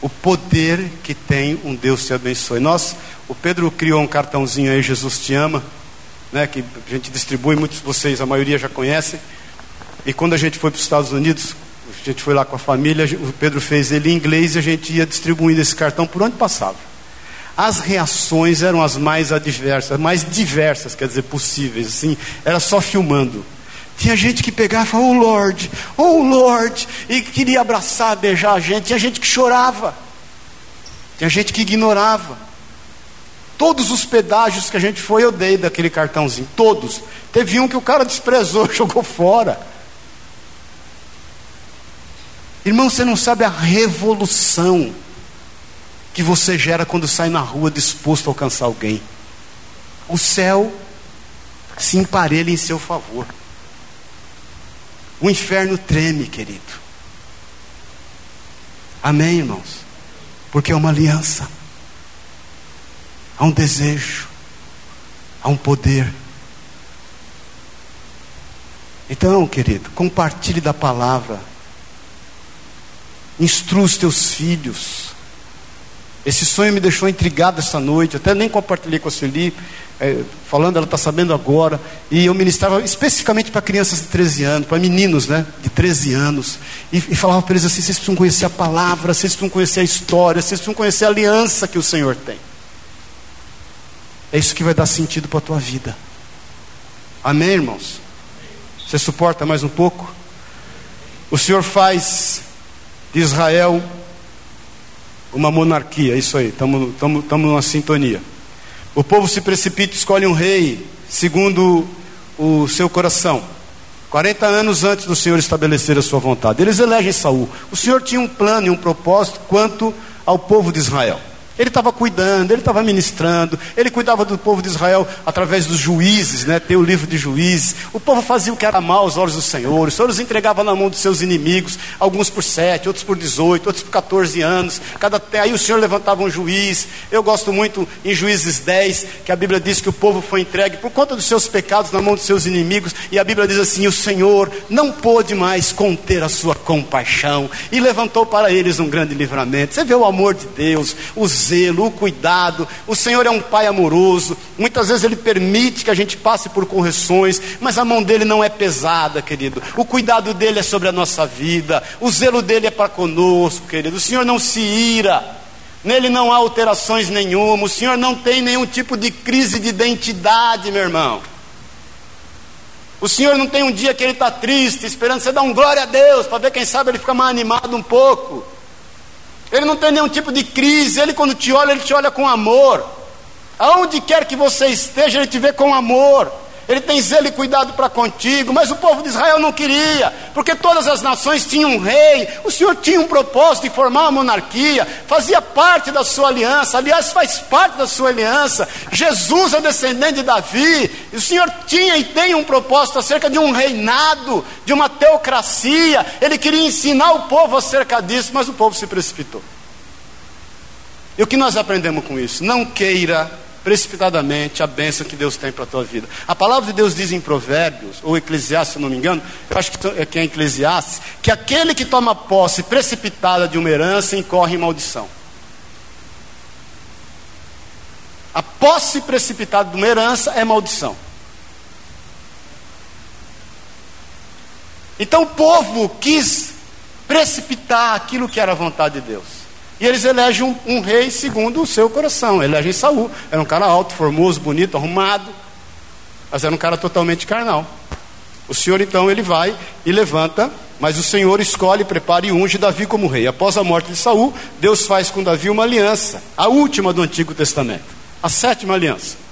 O poder que tem um Deus te abençoe. Nós, o Pedro criou um cartãozinho aí, Jesus te ama, né, que a gente distribui, muitos de vocês, a maioria já conhecem. E quando a gente foi para os Estados Unidos, a gente foi lá com a família, o Pedro fez ele em inglês e a gente ia distribuindo esse cartão por onde passava. As reações eram as mais adversas, mais diversas, quer dizer, possíveis, assim, era só filmando. Tinha gente que pegava oh Lord, oh Lord, e queria abraçar, beijar a gente. Tinha gente que chorava. Tinha gente que ignorava. Todos os pedágios que a gente foi, eu dei daquele cartãozinho. Todos. Teve um que o cara desprezou, jogou fora. Irmão, você não sabe a revolução que você gera quando sai na rua disposto a alcançar alguém. O céu se emparelha em seu favor. O inferno treme, querido. Amém, irmãos? Porque é uma aliança. Há um desejo. Há um poder. Então, querido, compartilhe da palavra. Instrua os teus filhos. Esse sonho me deixou intrigado essa noite, até nem compartilhei com a Sueli, é, falando, ela está sabendo agora. E eu ministrava especificamente para crianças de 13 anos, para meninos né, de 13 anos. E, e falava para eles assim: vocês precisam conhecer a palavra, vocês precisam conhecer a história, vocês precisam conhecer a aliança que o Senhor tem. É isso que vai dar sentido para a tua vida. Amém, irmãos? Você suporta mais um pouco? O Senhor faz de Israel uma monarquia, isso aí, estamos numa sintonia. O povo se precipita e escolhe um rei, segundo o seu coração. 40 anos antes do Senhor estabelecer a sua vontade. Eles elegem Saul. O Senhor tinha um plano e um propósito quanto ao povo de Israel. Ele estava cuidando, ele estava ministrando, ele cuidava do povo de Israel através dos juízes, né? tem o livro de juízes. O povo fazia o que era mal aos olhos do Senhor, o Senhor os entregava na mão dos seus inimigos, alguns por sete, outros por dezoito, outros por 14 anos. Cada... Aí o Senhor levantava um juiz. Eu gosto muito em Juízes 10, que a Bíblia diz que o povo foi entregue por conta dos seus pecados na mão dos seus inimigos, e a Bíblia diz assim: o Senhor não pôde mais conter a sua compaixão e levantou para eles um grande livramento. Você vê o amor de Deus, os zelo, o cuidado. O Senhor é um pai amoroso. Muitas vezes Ele permite que a gente passe por correções, mas a mão dele não é pesada, querido. O cuidado dele é sobre a nossa vida. O zelo dele é para conosco, querido. O Senhor não se ira. Nele não há alterações nenhuma. O Senhor não tem nenhum tipo de crise de identidade, meu irmão. O Senhor não tem um dia que ele está triste, esperando você dar um glória a Deus, para ver quem sabe ele fica mais animado um pouco. Ele não tem nenhum tipo de crise. Ele, quando te olha, ele te olha com amor. Aonde quer que você esteja, ele te vê com amor. Ele tem zelo e cuidado para contigo, mas o povo de Israel não queria, porque todas as nações tinham um rei. O Senhor tinha um propósito de formar uma monarquia, fazia parte da sua aliança, aliás, faz parte da sua aliança. Jesus é descendente de Davi, e o Senhor tinha e tem um propósito acerca de um reinado, de uma teocracia. Ele queria ensinar o povo acerca disso, mas o povo se precipitou. E o que nós aprendemos com isso? Não queira precipitadamente a bênção que Deus tem para a tua vida. A palavra de Deus diz em Provérbios, ou Eclesiastes, se não me engano, eu acho que é, que é Eclesiastes, que aquele que toma posse precipitada de uma herança incorre em maldição. A posse precipitada de uma herança é maldição. Então o povo quis precipitar aquilo que era a vontade de Deus. E eles elegem um, um, rei segundo o seu coração. Elegem Saul. Era um cara alto, formoso, bonito, arrumado. Mas era um cara totalmente carnal. O Senhor então ele vai e levanta, mas o Senhor escolhe, prepara e unge Davi como rei. Após a morte de Saul, Deus faz com Davi uma aliança, a última do Antigo Testamento, a sétima aliança.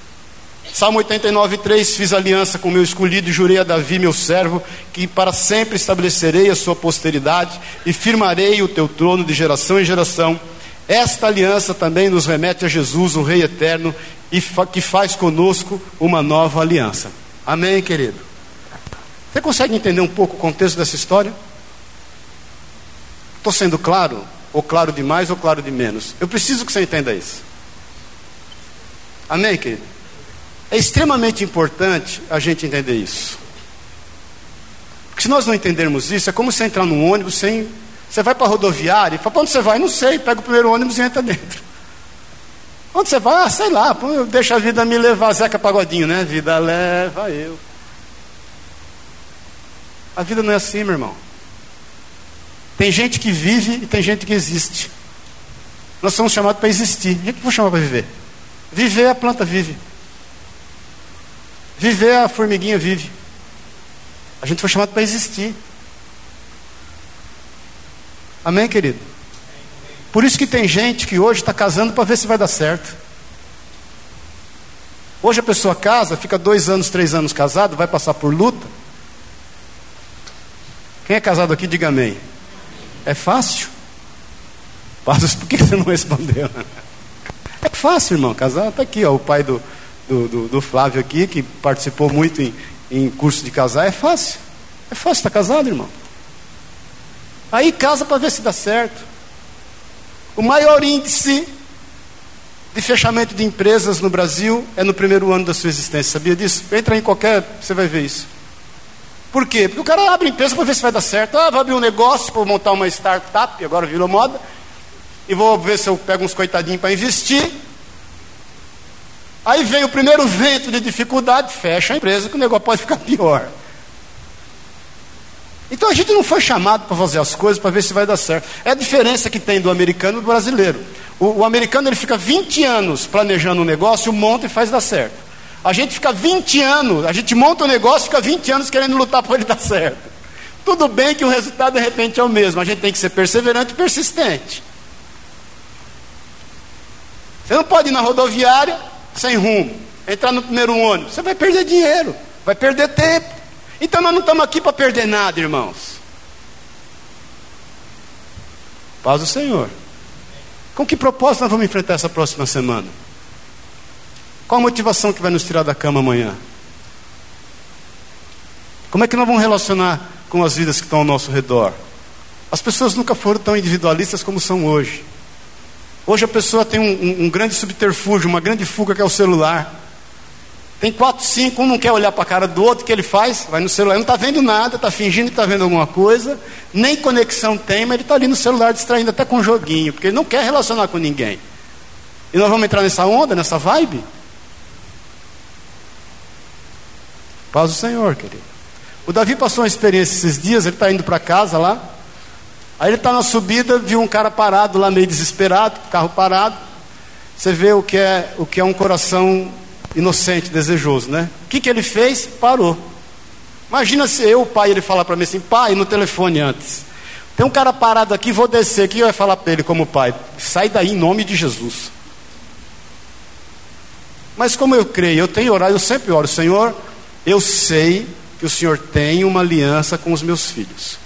Salmo 89, 3: Fiz aliança com meu escolhido jurei a Davi, meu servo, que para sempre estabelecerei a sua posteridade e firmarei o teu trono de geração em geração. Esta aliança também nos remete a Jesus, o Rei eterno, e que faz conosco uma nova aliança. Amém, querido? Você consegue entender um pouco o contexto dessa história? Estou sendo claro? Ou claro demais ou claro de menos? Eu preciso que você entenda isso. Amém, querido? É extremamente importante a gente entender isso. Porque se nós não entendermos isso, é como você entrar num ônibus sem. Você vai para a rodoviária e fala, para onde você vai? Não sei, pega o primeiro ônibus e entra dentro. Onde você vai? Ah, sei lá, deixa a vida me levar, Zeca Pagodinho, né? Vida leva eu. A vida não é assim, meu irmão. Tem gente que vive e tem gente que existe. Nós somos chamados para existir. O que foi chamado para viver? Viver, a planta vive. Viver, a formiguinha vive. A gente foi chamado para existir. Amém, querido? Por isso que tem gente que hoje está casando para ver se vai dar certo. Hoje a pessoa casa, fica dois anos, três anos casado, vai passar por luta. Quem é casado aqui, diga amém. É fácil? Por que você não respondeu? É fácil, irmão, casar. Está aqui, ó, o pai do, do, do, do Flávio aqui, que participou muito em, em curso de casar, é fácil. É fácil estar casado, irmão. Aí casa para ver se dá certo. O maior índice de fechamento de empresas no Brasil é no primeiro ano da sua existência. Sabia disso? Entra em qualquer, você vai ver isso. Por quê? Porque o cara abre empresa para ver se vai dar certo. Ah, vai abrir um negócio para montar uma startup, agora virou moda. e vou ver se eu pego uns coitadinhos para investir. Aí vem o primeiro vento de dificuldade, fecha a empresa, que o negócio pode ficar pior. Então a gente não foi chamado para fazer as coisas para ver se vai dar certo. É a diferença que tem do americano e do brasileiro. O, o, americano ele fica 20 anos planejando um negócio, monta e faz dar certo. A gente fica 20 anos, a gente monta um negócio, fica 20 anos querendo lutar para ele dar certo. Tudo bem que o resultado de repente é o mesmo, a gente tem que ser perseverante e persistente. Você não pode ir na rodoviária sem rumo, entrar no primeiro ônibus, você vai perder dinheiro, vai perder tempo. Então nós não estamos aqui para perder nada, irmãos. Paz do Senhor. Com que propósito nós vamos enfrentar essa próxima semana? Qual a motivação que vai nos tirar da cama amanhã? Como é que nós vamos relacionar com as vidas que estão ao nosso redor? As pessoas nunca foram tão individualistas como são hoje. Hoje a pessoa tem um, um, um grande subterfúgio, uma grande fuga que é o celular. Tem quatro, cinco, um não quer olhar para a cara do outro, o que ele faz? Vai no celular, não está vendo nada, está fingindo que está vendo alguma coisa, nem conexão tem, mas ele está ali no celular distraindo até com um joguinho, porque ele não quer relacionar com ninguém. E nós vamos entrar nessa onda, nessa vibe? Paz do Senhor, querido. O Davi passou uma experiência esses dias, ele está indo para casa lá, aí ele está na subida, viu um cara parado lá, meio desesperado, carro parado. Você vê o que é, o que é um coração inocente, desejoso, né? O que, que ele fez? Parou. Imagina se eu, o pai, ele falar para mim assim, pai, no telefone antes. Tem um cara parado aqui, vou descer aqui e vai falar para ele como pai, sai daí em nome de Jesus. Mas como eu creio, eu tenho orado, eu sempre oro, Senhor, eu sei que o Senhor tem uma aliança com os meus filhos.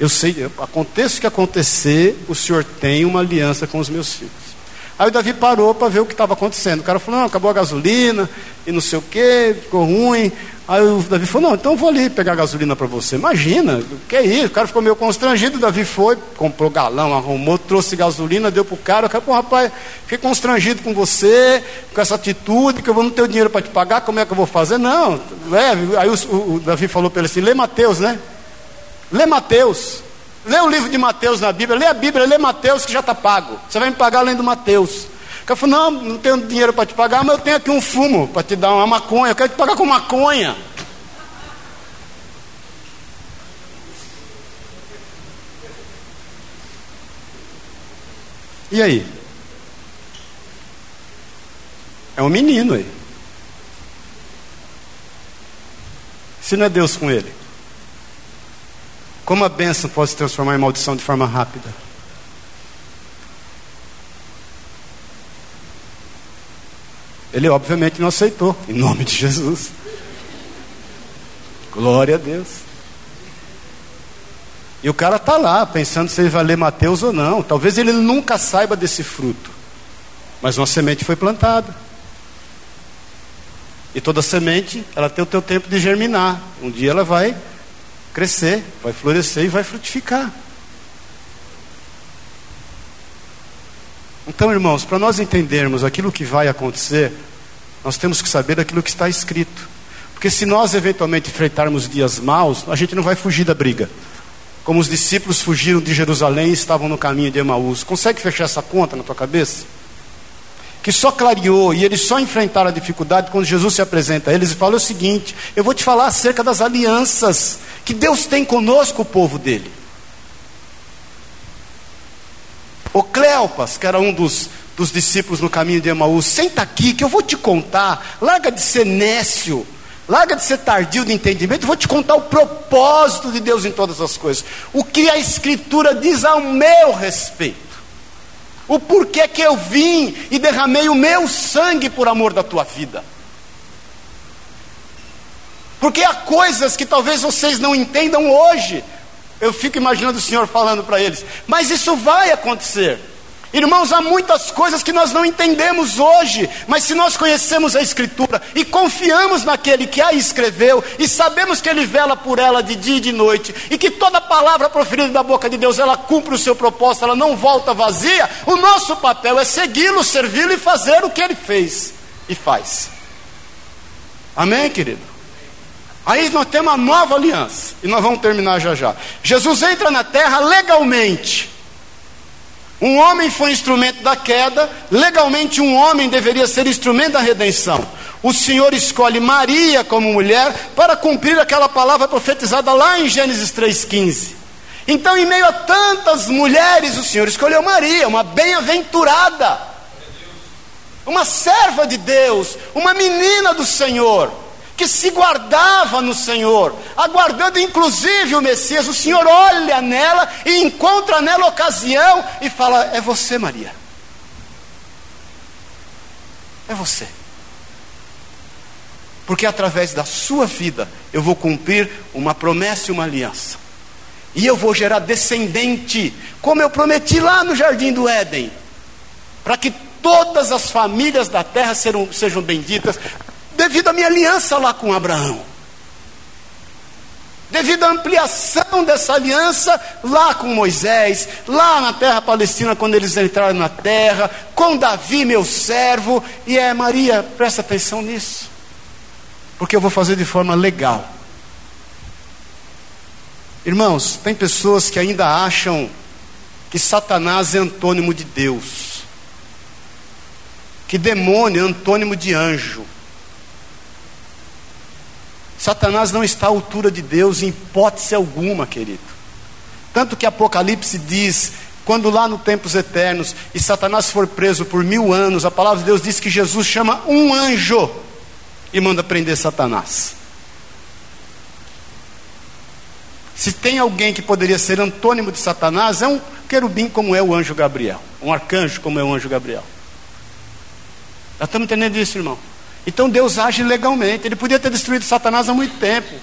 Eu sei, aconteça o que acontecer, o Senhor tem uma aliança com os meus filhos. Aí o Davi parou para ver o que estava acontecendo. O cara falou: não, acabou a gasolina e não sei o que, ficou ruim. Aí o Davi falou: não, então vou ali pegar gasolina para você. Imagina, o que é isso? O cara ficou meio constrangido. O Davi foi, comprou galão, arrumou, trouxe gasolina, deu para o cara. O cara falou: rapaz, fiquei constrangido com você, com essa atitude, que eu não ter o dinheiro para te pagar, como é que eu vou fazer? Não, leve. Aí o, o Davi falou para ele assim: lê Mateus, né? Lê Mateus. Lê o livro de Mateus na Bíblia, lê a Bíblia, lê Mateus que já está pago. Você vai me pagar além do Mateus. O cara falou: Não, não tenho dinheiro para te pagar, mas eu tenho aqui um fumo para te dar uma maconha. Eu quero te pagar com maconha. E aí? É um menino aí. Se não é Deus com ele. Como a bênção pode se transformar em maldição de forma rápida? Ele obviamente não aceitou, em nome de Jesus. Glória a Deus. E o cara está lá, pensando se ele vai ler Mateus ou não. Talvez ele nunca saiba desse fruto. Mas uma semente foi plantada. E toda semente, ela tem o teu tempo de germinar. Um dia ela vai crescer, vai florescer e vai frutificar. Então, irmãos, para nós entendermos aquilo que vai acontecer, nós temos que saber daquilo que está escrito. Porque se nós eventualmente enfrentarmos dias maus, a gente não vai fugir da briga. Como os discípulos fugiram de Jerusalém e estavam no caminho de Emaús. Consegue fechar essa conta na tua cabeça? Que só clareou e eles só enfrentaram a dificuldade quando Jesus se apresenta a eles e fala o seguinte: Eu vou te falar acerca das alianças que Deus tem conosco, o povo dele. O Cleopas, que era um dos, dos discípulos no caminho de Emaús, senta aqui que eu vou te contar, larga de ser nécio, larga de ser tardio de entendimento, eu vou te contar o propósito de Deus em todas as coisas, o que a Escritura diz ao meu respeito o porquê que eu vim e derramei o meu sangue por amor da tua vida. Porque há coisas que talvez vocês não entendam hoje. Eu fico imaginando o Senhor falando para eles, mas isso vai acontecer. Irmãos, há muitas coisas que nós não entendemos hoje, mas se nós conhecemos a Escritura e confiamos naquele que a escreveu e sabemos que ele vela por ela de dia e de noite e que toda palavra proferida da boca de Deus ela cumpre o seu propósito, ela não volta vazia, o nosso papel é segui-lo, servi-lo e fazer o que ele fez e faz. Amém, querido? Aí nós temos uma nova aliança e nós vamos terminar já já. Jesus entra na terra legalmente Um homem foi instrumento da queda, legalmente um homem deveria ser instrumento da redenção. O Senhor escolhe Maria como mulher para cumprir aquela palavra profetizada lá em Gênesis 3,15. Então, em meio a tantas mulheres, o Senhor escolheu Maria, uma bem-aventurada, uma serva de Deus, uma menina do Senhor que se guardava no Senhor, aguardando inclusive o Messias, o Senhor olha nela e encontra nela ocasião e fala: É você, Maria. É você. Porque através da sua vida eu vou cumprir uma promessa e uma aliança. E eu vou gerar descendente, como eu prometi lá no jardim do Éden, para que todas as famílias da terra sejam, sejam benditas, devido à minha aliança lá com Abraão. Devido à ampliação dessa aliança lá com Moisés, lá na terra palestina, quando eles entraram na terra, com Davi, meu servo, e é Maria, presta atenção nisso, porque eu vou fazer de forma legal. Irmãos, tem pessoas que ainda acham que Satanás é antônimo de Deus, que demônio é antônimo de anjo. Satanás não está à altura de Deus em hipótese alguma, querido. Tanto que Apocalipse diz, quando lá no tempos eternos, e Satanás for preso por mil anos, a palavra de Deus diz que Jesus chama um anjo e manda prender Satanás. Se tem alguém que poderia ser antônimo de Satanás, é um querubim como é o anjo Gabriel, um arcanjo como é o anjo Gabriel. Já estamos entendendo isso, irmão? Então Deus age legalmente. Ele podia ter destruído Satanás há muito tempo.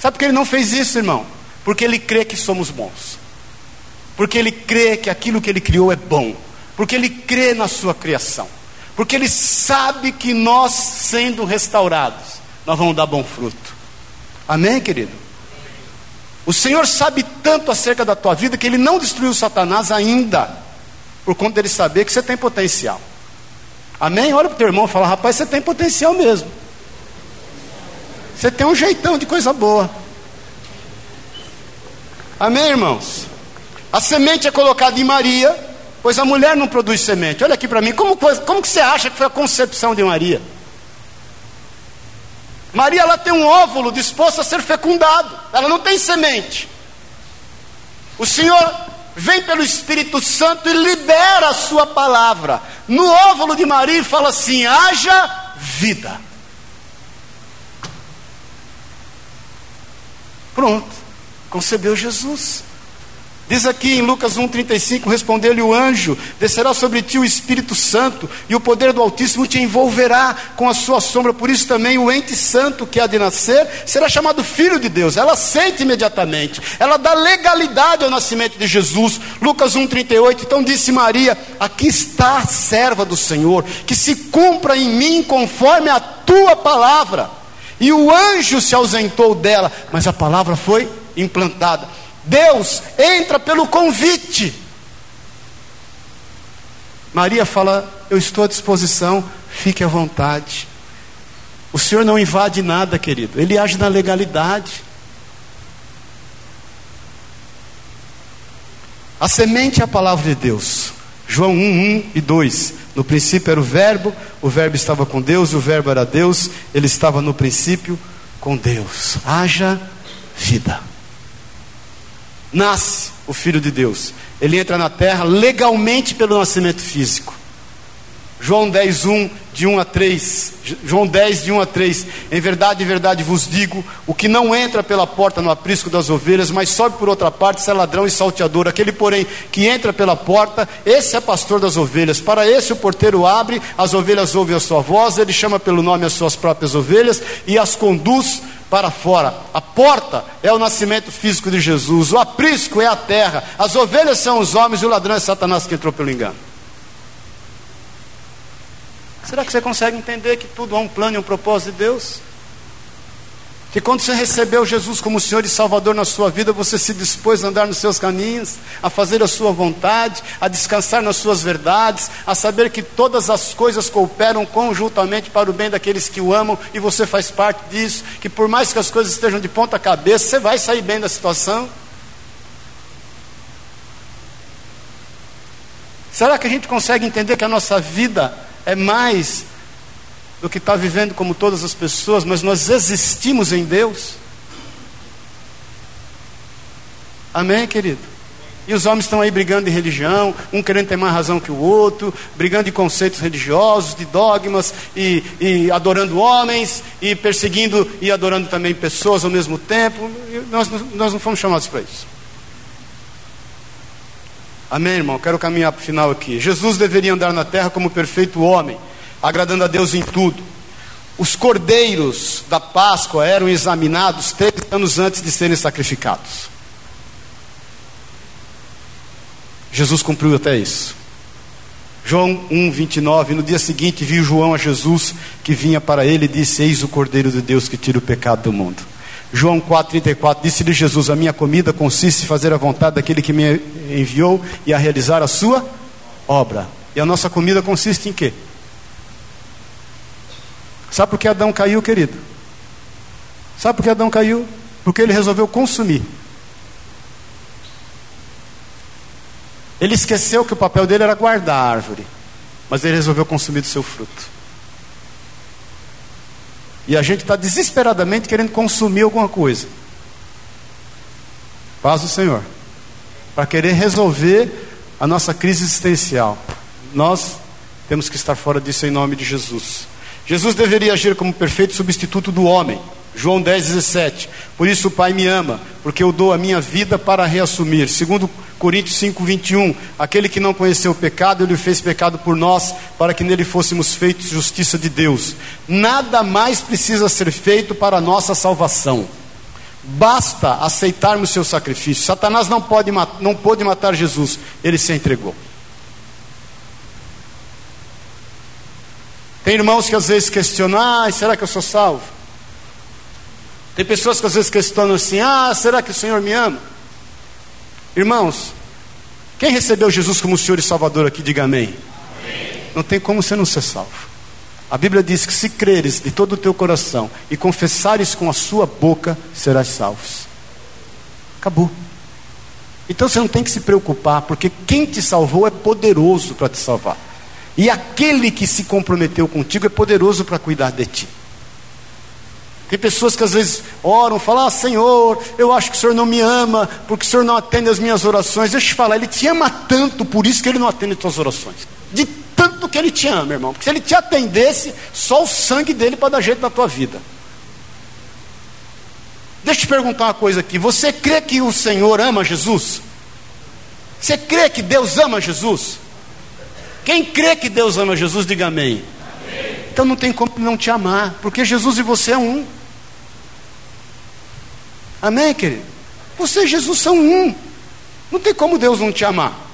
Sabe por que ele não fez isso, irmão? Porque ele crê que somos bons. Porque ele crê que aquilo que ele criou é bom. Porque ele crê na sua criação. Porque ele sabe que nós, sendo restaurados, nós vamos dar bom fruto. Amém, querido? O Senhor sabe tanto acerca da tua vida que ele não destruiu Satanás ainda, por conta dele saber que você tem potencial. Amém? Olha para o teu irmão e fala: rapaz, você tem potencial mesmo. Você tem um jeitão de coisa boa. Amém, irmãos? A semente é colocada em Maria, pois a mulher não produz semente. Olha aqui para mim, como, como que você acha que foi a concepção de Maria? Maria ela tem um óvulo disposto a ser fecundado, ela não tem semente. O Senhor vem pelo Espírito Santo e libera a sua palavra. No óvulo de Maria fala assim: haja vida. Pronto, concebeu Jesus. Diz aqui em Lucas 1,35: Respondeu-lhe o anjo: Descerá sobre ti o Espírito Santo, e o poder do Altíssimo te envolverá com a sua sombra. Por isso também o ente santo que há de nascer será chamado Filho de Deus. Ela aceita imediatamente, ela dá legalidade ao nascimento de Jesus. Lucas 1,38: Então disse Maria: Aqui está a serva do Senhor, que se cumpra em mim conforme a tua palavra. E o anjo se ausentou dela, mas a palavra foi implantada. Deus entra pelo convite. Maria fala: Eu estou à disposição, fique à vontade. O Senhor não invade nada, querido, Ele age na legalidade. A semente é a palavra de Deus. João 1, 1 e 2. No princípio era o Verbo, o Verbo estava com Deus, o Verbo era Deus, ele estava no princípio com Deus. Haja vida nasce o Filho de Deus. Ele entra na terra legalmente pelo nascimento físico. João 10, 1, de 1 a 3. João 10, de 1 a 3. Em verdade, em verdade vos digo: o que não entra pela porta no aprisco das ovelhas, mas sobe por outra parte, é ladrão e salteador. Aquele, porém, que entra pela porta, esse é pastor das ovelhas. Para esse o porteiro abre, as ovelhas ouvem a sua voz, ele chama pelo nome as suas próprias ovelhas e as conduz para fora. A porta é o nascimento físico de Jesus, o aprisco é a terra, as ovelhas são os homens e o ladrão é Satanás que entrou pelo engano. Será que você consegue entender que tudo há um plano e um propósito de Deus? Que quando você recebeu Jesus como Senhor e Salvador na sua vida, você se dispôs a andar nos seus caminhos, a fazer a sua vontade, a descansar nas suas verdades, a saber que todas as coisas cooperam conjuntamente para o bem daqueles que o amam e você faz parte disso, que por mais que as coisas estejam de ponta cabeça, você vai sair bem da situação. Será que a gente consegue entender que a nossa vida é mais do que está vivendo como todas as pessoas, mas nós existimos em Deus? Amém, querido? E os homens estão aí brigando em religião, um querendo ter mais razão que o outro, brigando em conceitos religiosos, de dogmas, e, e adorando homens, e perseguindo e adorando também pessoas ao mesmo tempo. Nós, nós não fomos chamados para isso. Amém, irmão? Quero caminhar para o final aqui. Jesus deveria andar na terra como perfeito homem, agradando a Deus em tudo. Os cordeiros da Páscoa eram examinados três anos antes de serem sacrificados. Jesus cumpriu até isso. João 1, 29, no dia seguinte viu João a Jesus que vinha para ele e disse: Eis o Cordeiro de Deus que tira o pecado do mundo. João 4,34 disse-lhe Jesus: A minha comida consiste em fazer a vontade daquele que me enviou e a realizar a sua obra. E a nossa comida consiste em quê? Sabe por que Adão caiu, querido? Sabe por que Adão caiu? Porque ele resolveu consumir. Ele esqueceu que o papel dele era guardar a árvore, mas ele resolveu consumir do seu fruto. E a gente está desesperadamente querendo consumir alguma coisa. Paz do Senhor. Para querer resolver a nossa crise existencial. Nós temos que estar fora disso em nome de Jesus. Jesus deveria agir como perfeito substituto do homem. João 10, 17. Por isso o Pai me ama, porque eu dou a minha vida para reassumir. Segundo Coríntios 5, 21. Aquele que não conheceu o pecado, ele fez pecado por nós, para que nele fôssemos feitos justiça de Deus. Nada mais precisa ser feito para a nossa salvação. Basta aceitarmos seu sacrifício. Satanás não pode, não pôde matar Jesus, ele se entregou. Tem irmãos que às vezes questionam: ah, será que eu sou salvo? Tem pessoas que às vezes questionam assim: ah, será que o Senhor me ama? Irmãos, quem recebeu Jesus como Senhor e Salvador aqui, diga amém. amém. Não tem como você não ser salvo. A Bíblia diz que se creres de todo o teu coração e confessares com a sua boca, serás salvo. Acabou. Então você não tem que se preocupar, porque quem te salvou é poderoso para te salvar. E aquele que se comprometeu contigo é poderoso para cuidar de ti. Tem pessoas que às vezes oram, falam: ah, Senhor, eu acho que o Senhor não me ama, porque o Senhor não atende as minhas orações. Deixa eu te falar, Ele te ama tanto, por isso que Ele não atende as tuas orações. De tanto que Ele te ama, irmão. Porque se Ele te atendesse, só o sangue dele para dar jeito na tua vida. Deixa eu te perguntar uma coisa aqui: você crê que o Senhor ama Jesus? Você crê que Deus ama Jesus? Quem crê que Deus ama Jesus, diga amém. amém. Então não tem como não te amar, porque Jesus e você é um. Amém, querido? Você e Jesus são um. Não tem como Deus não te amar.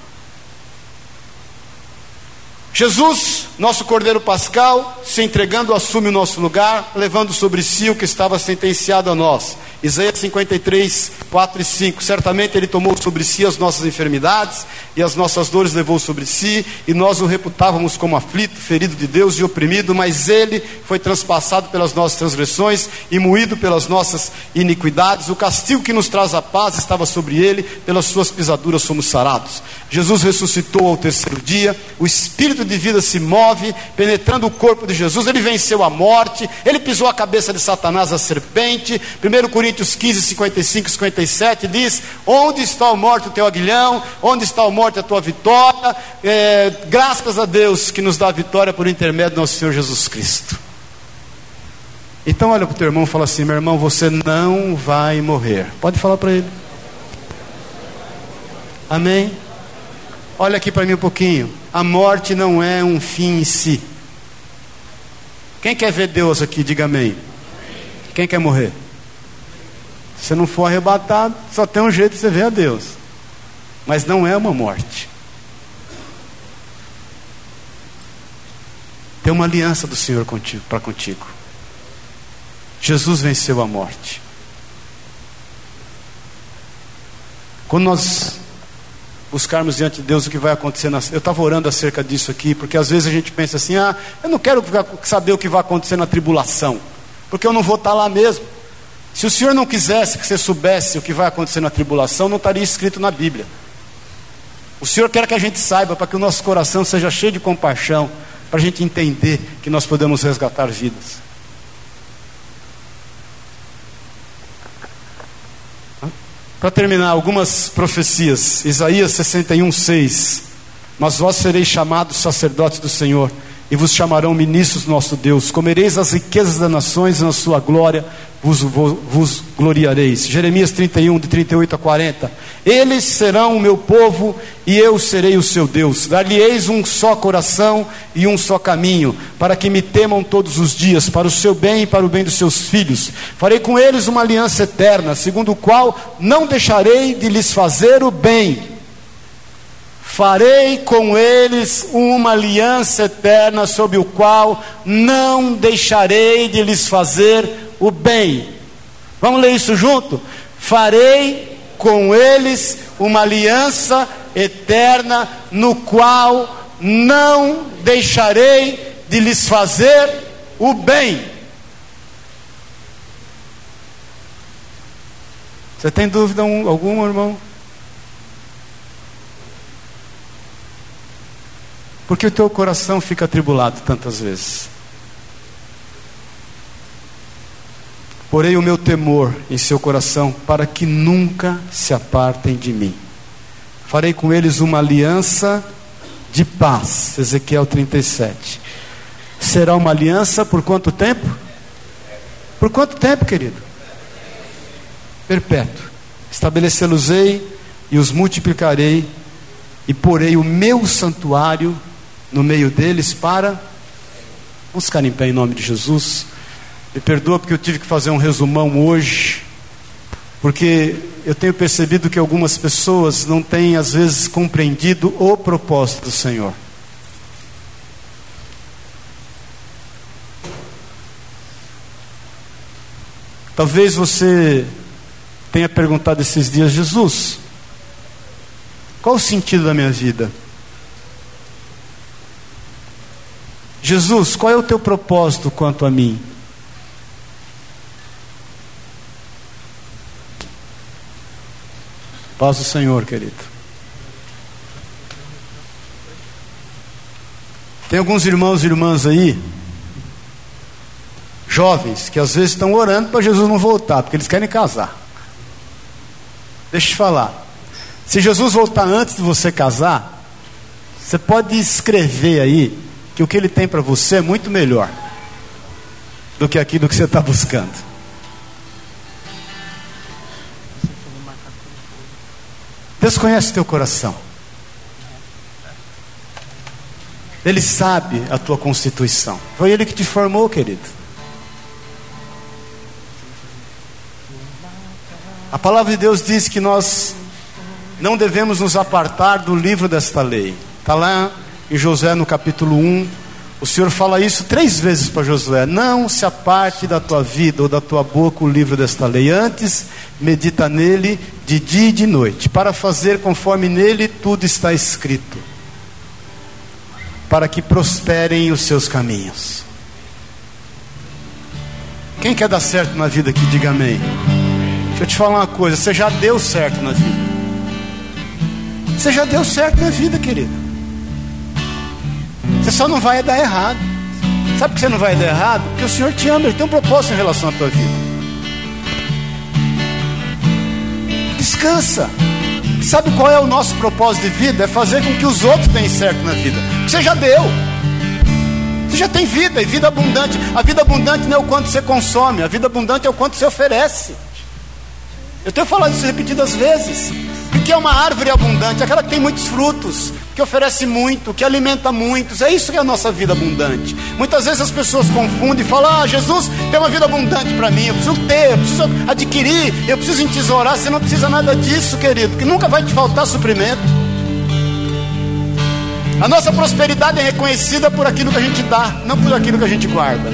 Jesus, nosso Cordeiro Pascal, se entregando, assume o nosso lugar, levando sobre si o que estava sentenciado a nós. Isaías 53, 4 e 5. Certamente Ele tomou sobre si as nossas enfermidades e as nossas dores levou sobre si, e nós o reputávamos como aflito, ferido de Deus e oprimido, mas Ele foi transpassado pelas nossas transgressões e moído pelas nossas iniquidades. O castigo que nos traz a paz estava sobre Ele, pelas Suas pisaduras somos sarados. Jesus ressuscitou ao terceiro dia, o Espírito de vida se move, penetrando o corpo de Jesus, Ele venceu a morte, Ele pisou a cabeça de Satanás, a serpente. 1 Coríntios Coríntios 15, 55 e 57 diz: Onde está o morto o teu aguilhão? Onde está o morto a tua vitória? É, graças a Deus que nos dá a vitória por intermédio do nosso Senhor Jesus Cristo. Então olha para o teu irmão e fala assim: meu irmão, você não vai morrer. Pode falar para ele. Amém? Olha aqui para mim um pouquinho. A morte não é um fim em si. Quem quer ver Deus aqui, diga amém. Quem quer morrer? Se não for arrebatado, só tem um jeito de você ver a Deus. Mas não é uma morte. Tem uma aliança do Senhor contigo, para contigo. Jesus venceu a morte. Quando nós buscarmos diante de Deus o que vai acontecer na... Eu estava orando acerca disso aqui, porque às vezes a gente pensa assim: ah, eu não quero saber o que vai acontecer na tribulação, porque eu não vou estar lá mesmo. Se o Senhor não quisesse que você soubesse o que vai acontecer na tribulação, não estaria escrito na Bíblia. O Senhor quer que a gente saiba para que o nosso coração seja cheio de compaixão, para a gente entender que nós podemos resgatar vidas. Para terminar, algumas profecias. Isaías 61, 6. Mas vós sereis chamados sacerdotes do Senhor e vos chamarão ministros nosso Deus. Comereis as riquezas das nações e na sua glória vos, vos, vos gloriareis. Jeremias 31, de 38 a 40. Eles serão o meu povo e eu serei o seu Deus. Dar-lhe-eis um só coração e um só caminho, para que me temam todos os dias, para o seu bem e para o bem dos seus filhos. Farei com eles uma aliança eterna, segundo o qual não deixarei de lhes fazer o bem Farei com eles uma aliança eterna, sob o qual não deixarei de lhes fazer o bem. Vamos ler isso junto? Farei com eles uma aliança eterna, no qual não deixarei de lhes fazer o bem. Você tem dúvida alguma, irmão? Porque o teu coração fica atribulado tantas vezes. Porém, o meu temor em seu coração, para que nunca se apartem de mim. Farei com eles uma aliança de paz. Ezequiel 37. Será uma aliança por quanto tempo? Por quanto tempo, querido? Perpétuo. Estabelecê-los-ei e os multiplicarei, e porei o meu santuário no meio deles para. Vamos ficar em pé em nome de Jesus. Me perdoa porque eu tive que fazer um resumão hoje, porque eu tenho percebido que algumas pessoas não têm, às vezes, compreendido o propósito do Senhor. Talvez você tenha perguntado esses dias, Jesus, qual o sentido da minha vida? Jesus, qual é o teu propósito quanto a mim? Paz do Senhor, querido. Tem alguns irmãos e irmãs aí, jovens, que às vezes estão orando para Jesus não voltar, porque eles querem casar. Deixa eu te falar. Se Jesus voltar antes de você casar, você pode escrever aí que o que Ele tem para você é muito melhor do que aquilo que você está buscando. Deus conhece o teu coração. Ele sabe a tua constituição. Foi Ele que te formou, querido. A palavra de Deus diz que nós não devemos nos apartar do livro desta lei. Está lá em Josué no capítulo 1, o Senhor fala isso três vezes para Josué: Não se aparte da tua vida ou da tua boca o livro desta lei, antes medita nele de dia e de noite, para fazer conforme nele tudo está escrito, para que prosperem os seus caminhos. Quem quer dar certo na vida aqui, diga amém. Deixa eu te falar uma coisa: você já deu certo na vida. Você já deu certo na vida, querido. Você só não vai dar errado. Sabe por que você não vai dar errado? Porque o Senhor te ama, Ele tem um propósito em relação à tua vida. Descansa. Sabe qual é o nosso propósito de vida? É fazer com que os outros tenham certo na vida. Você já deu. Você já tem vida, e vida abundante. A vida abundante não é o quanto você consome, a vida abundante é o quanto você oferece. Eu tenho falado isso repetidas vezes. O que é uma árvore abundante? Aquela que tem muitos frutos, que oferece muito, que alimenta muitos. É isso que é a nossa vida abundante. Muitas vezes as pessoas confundem e falam: Ah, Jesus tem uma vida abundante para mim. Eu preciso ter, eu preciso adquirir, eu preciso entesourar. Você não precisa nada disso, querido, que nunca vai te faltar suprimento. A nossa prosperidade é reconhecida por aquilo que a gente dá, não por aquilo que a gente guarda.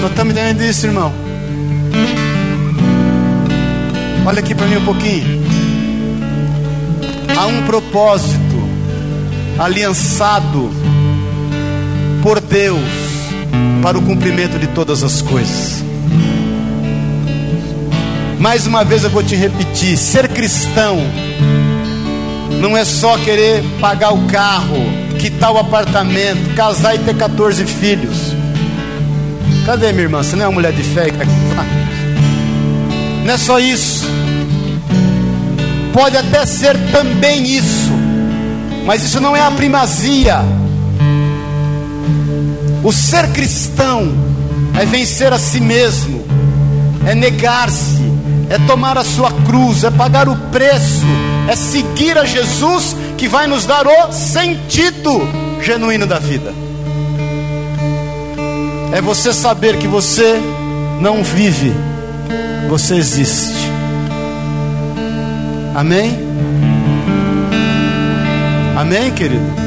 Nós estamos entendendo isso, irmão. Olha aqui para mim um pouquinho. Há um propósito aliançado por Deus para o cumprimento de todas as coisas. Mais uma vez eu vou te repetir: ser cristão não é só querer pagar o carro, quitar o apartamento, casar e ter 14 filhos. Cadê minha irmã? Você não é uma mulher de fé? Não é só isso. Pode até ser também isso, mas isso não é a primazia. O ser cristão é vencer a si mesmo, é negar-se, é tomar a sua cruz, é pagar o preço, é seguir a Jesus que vai nos dar o sentido genuíno da vida. É você saber que você não vive, você existe. Amém? Amém, querido?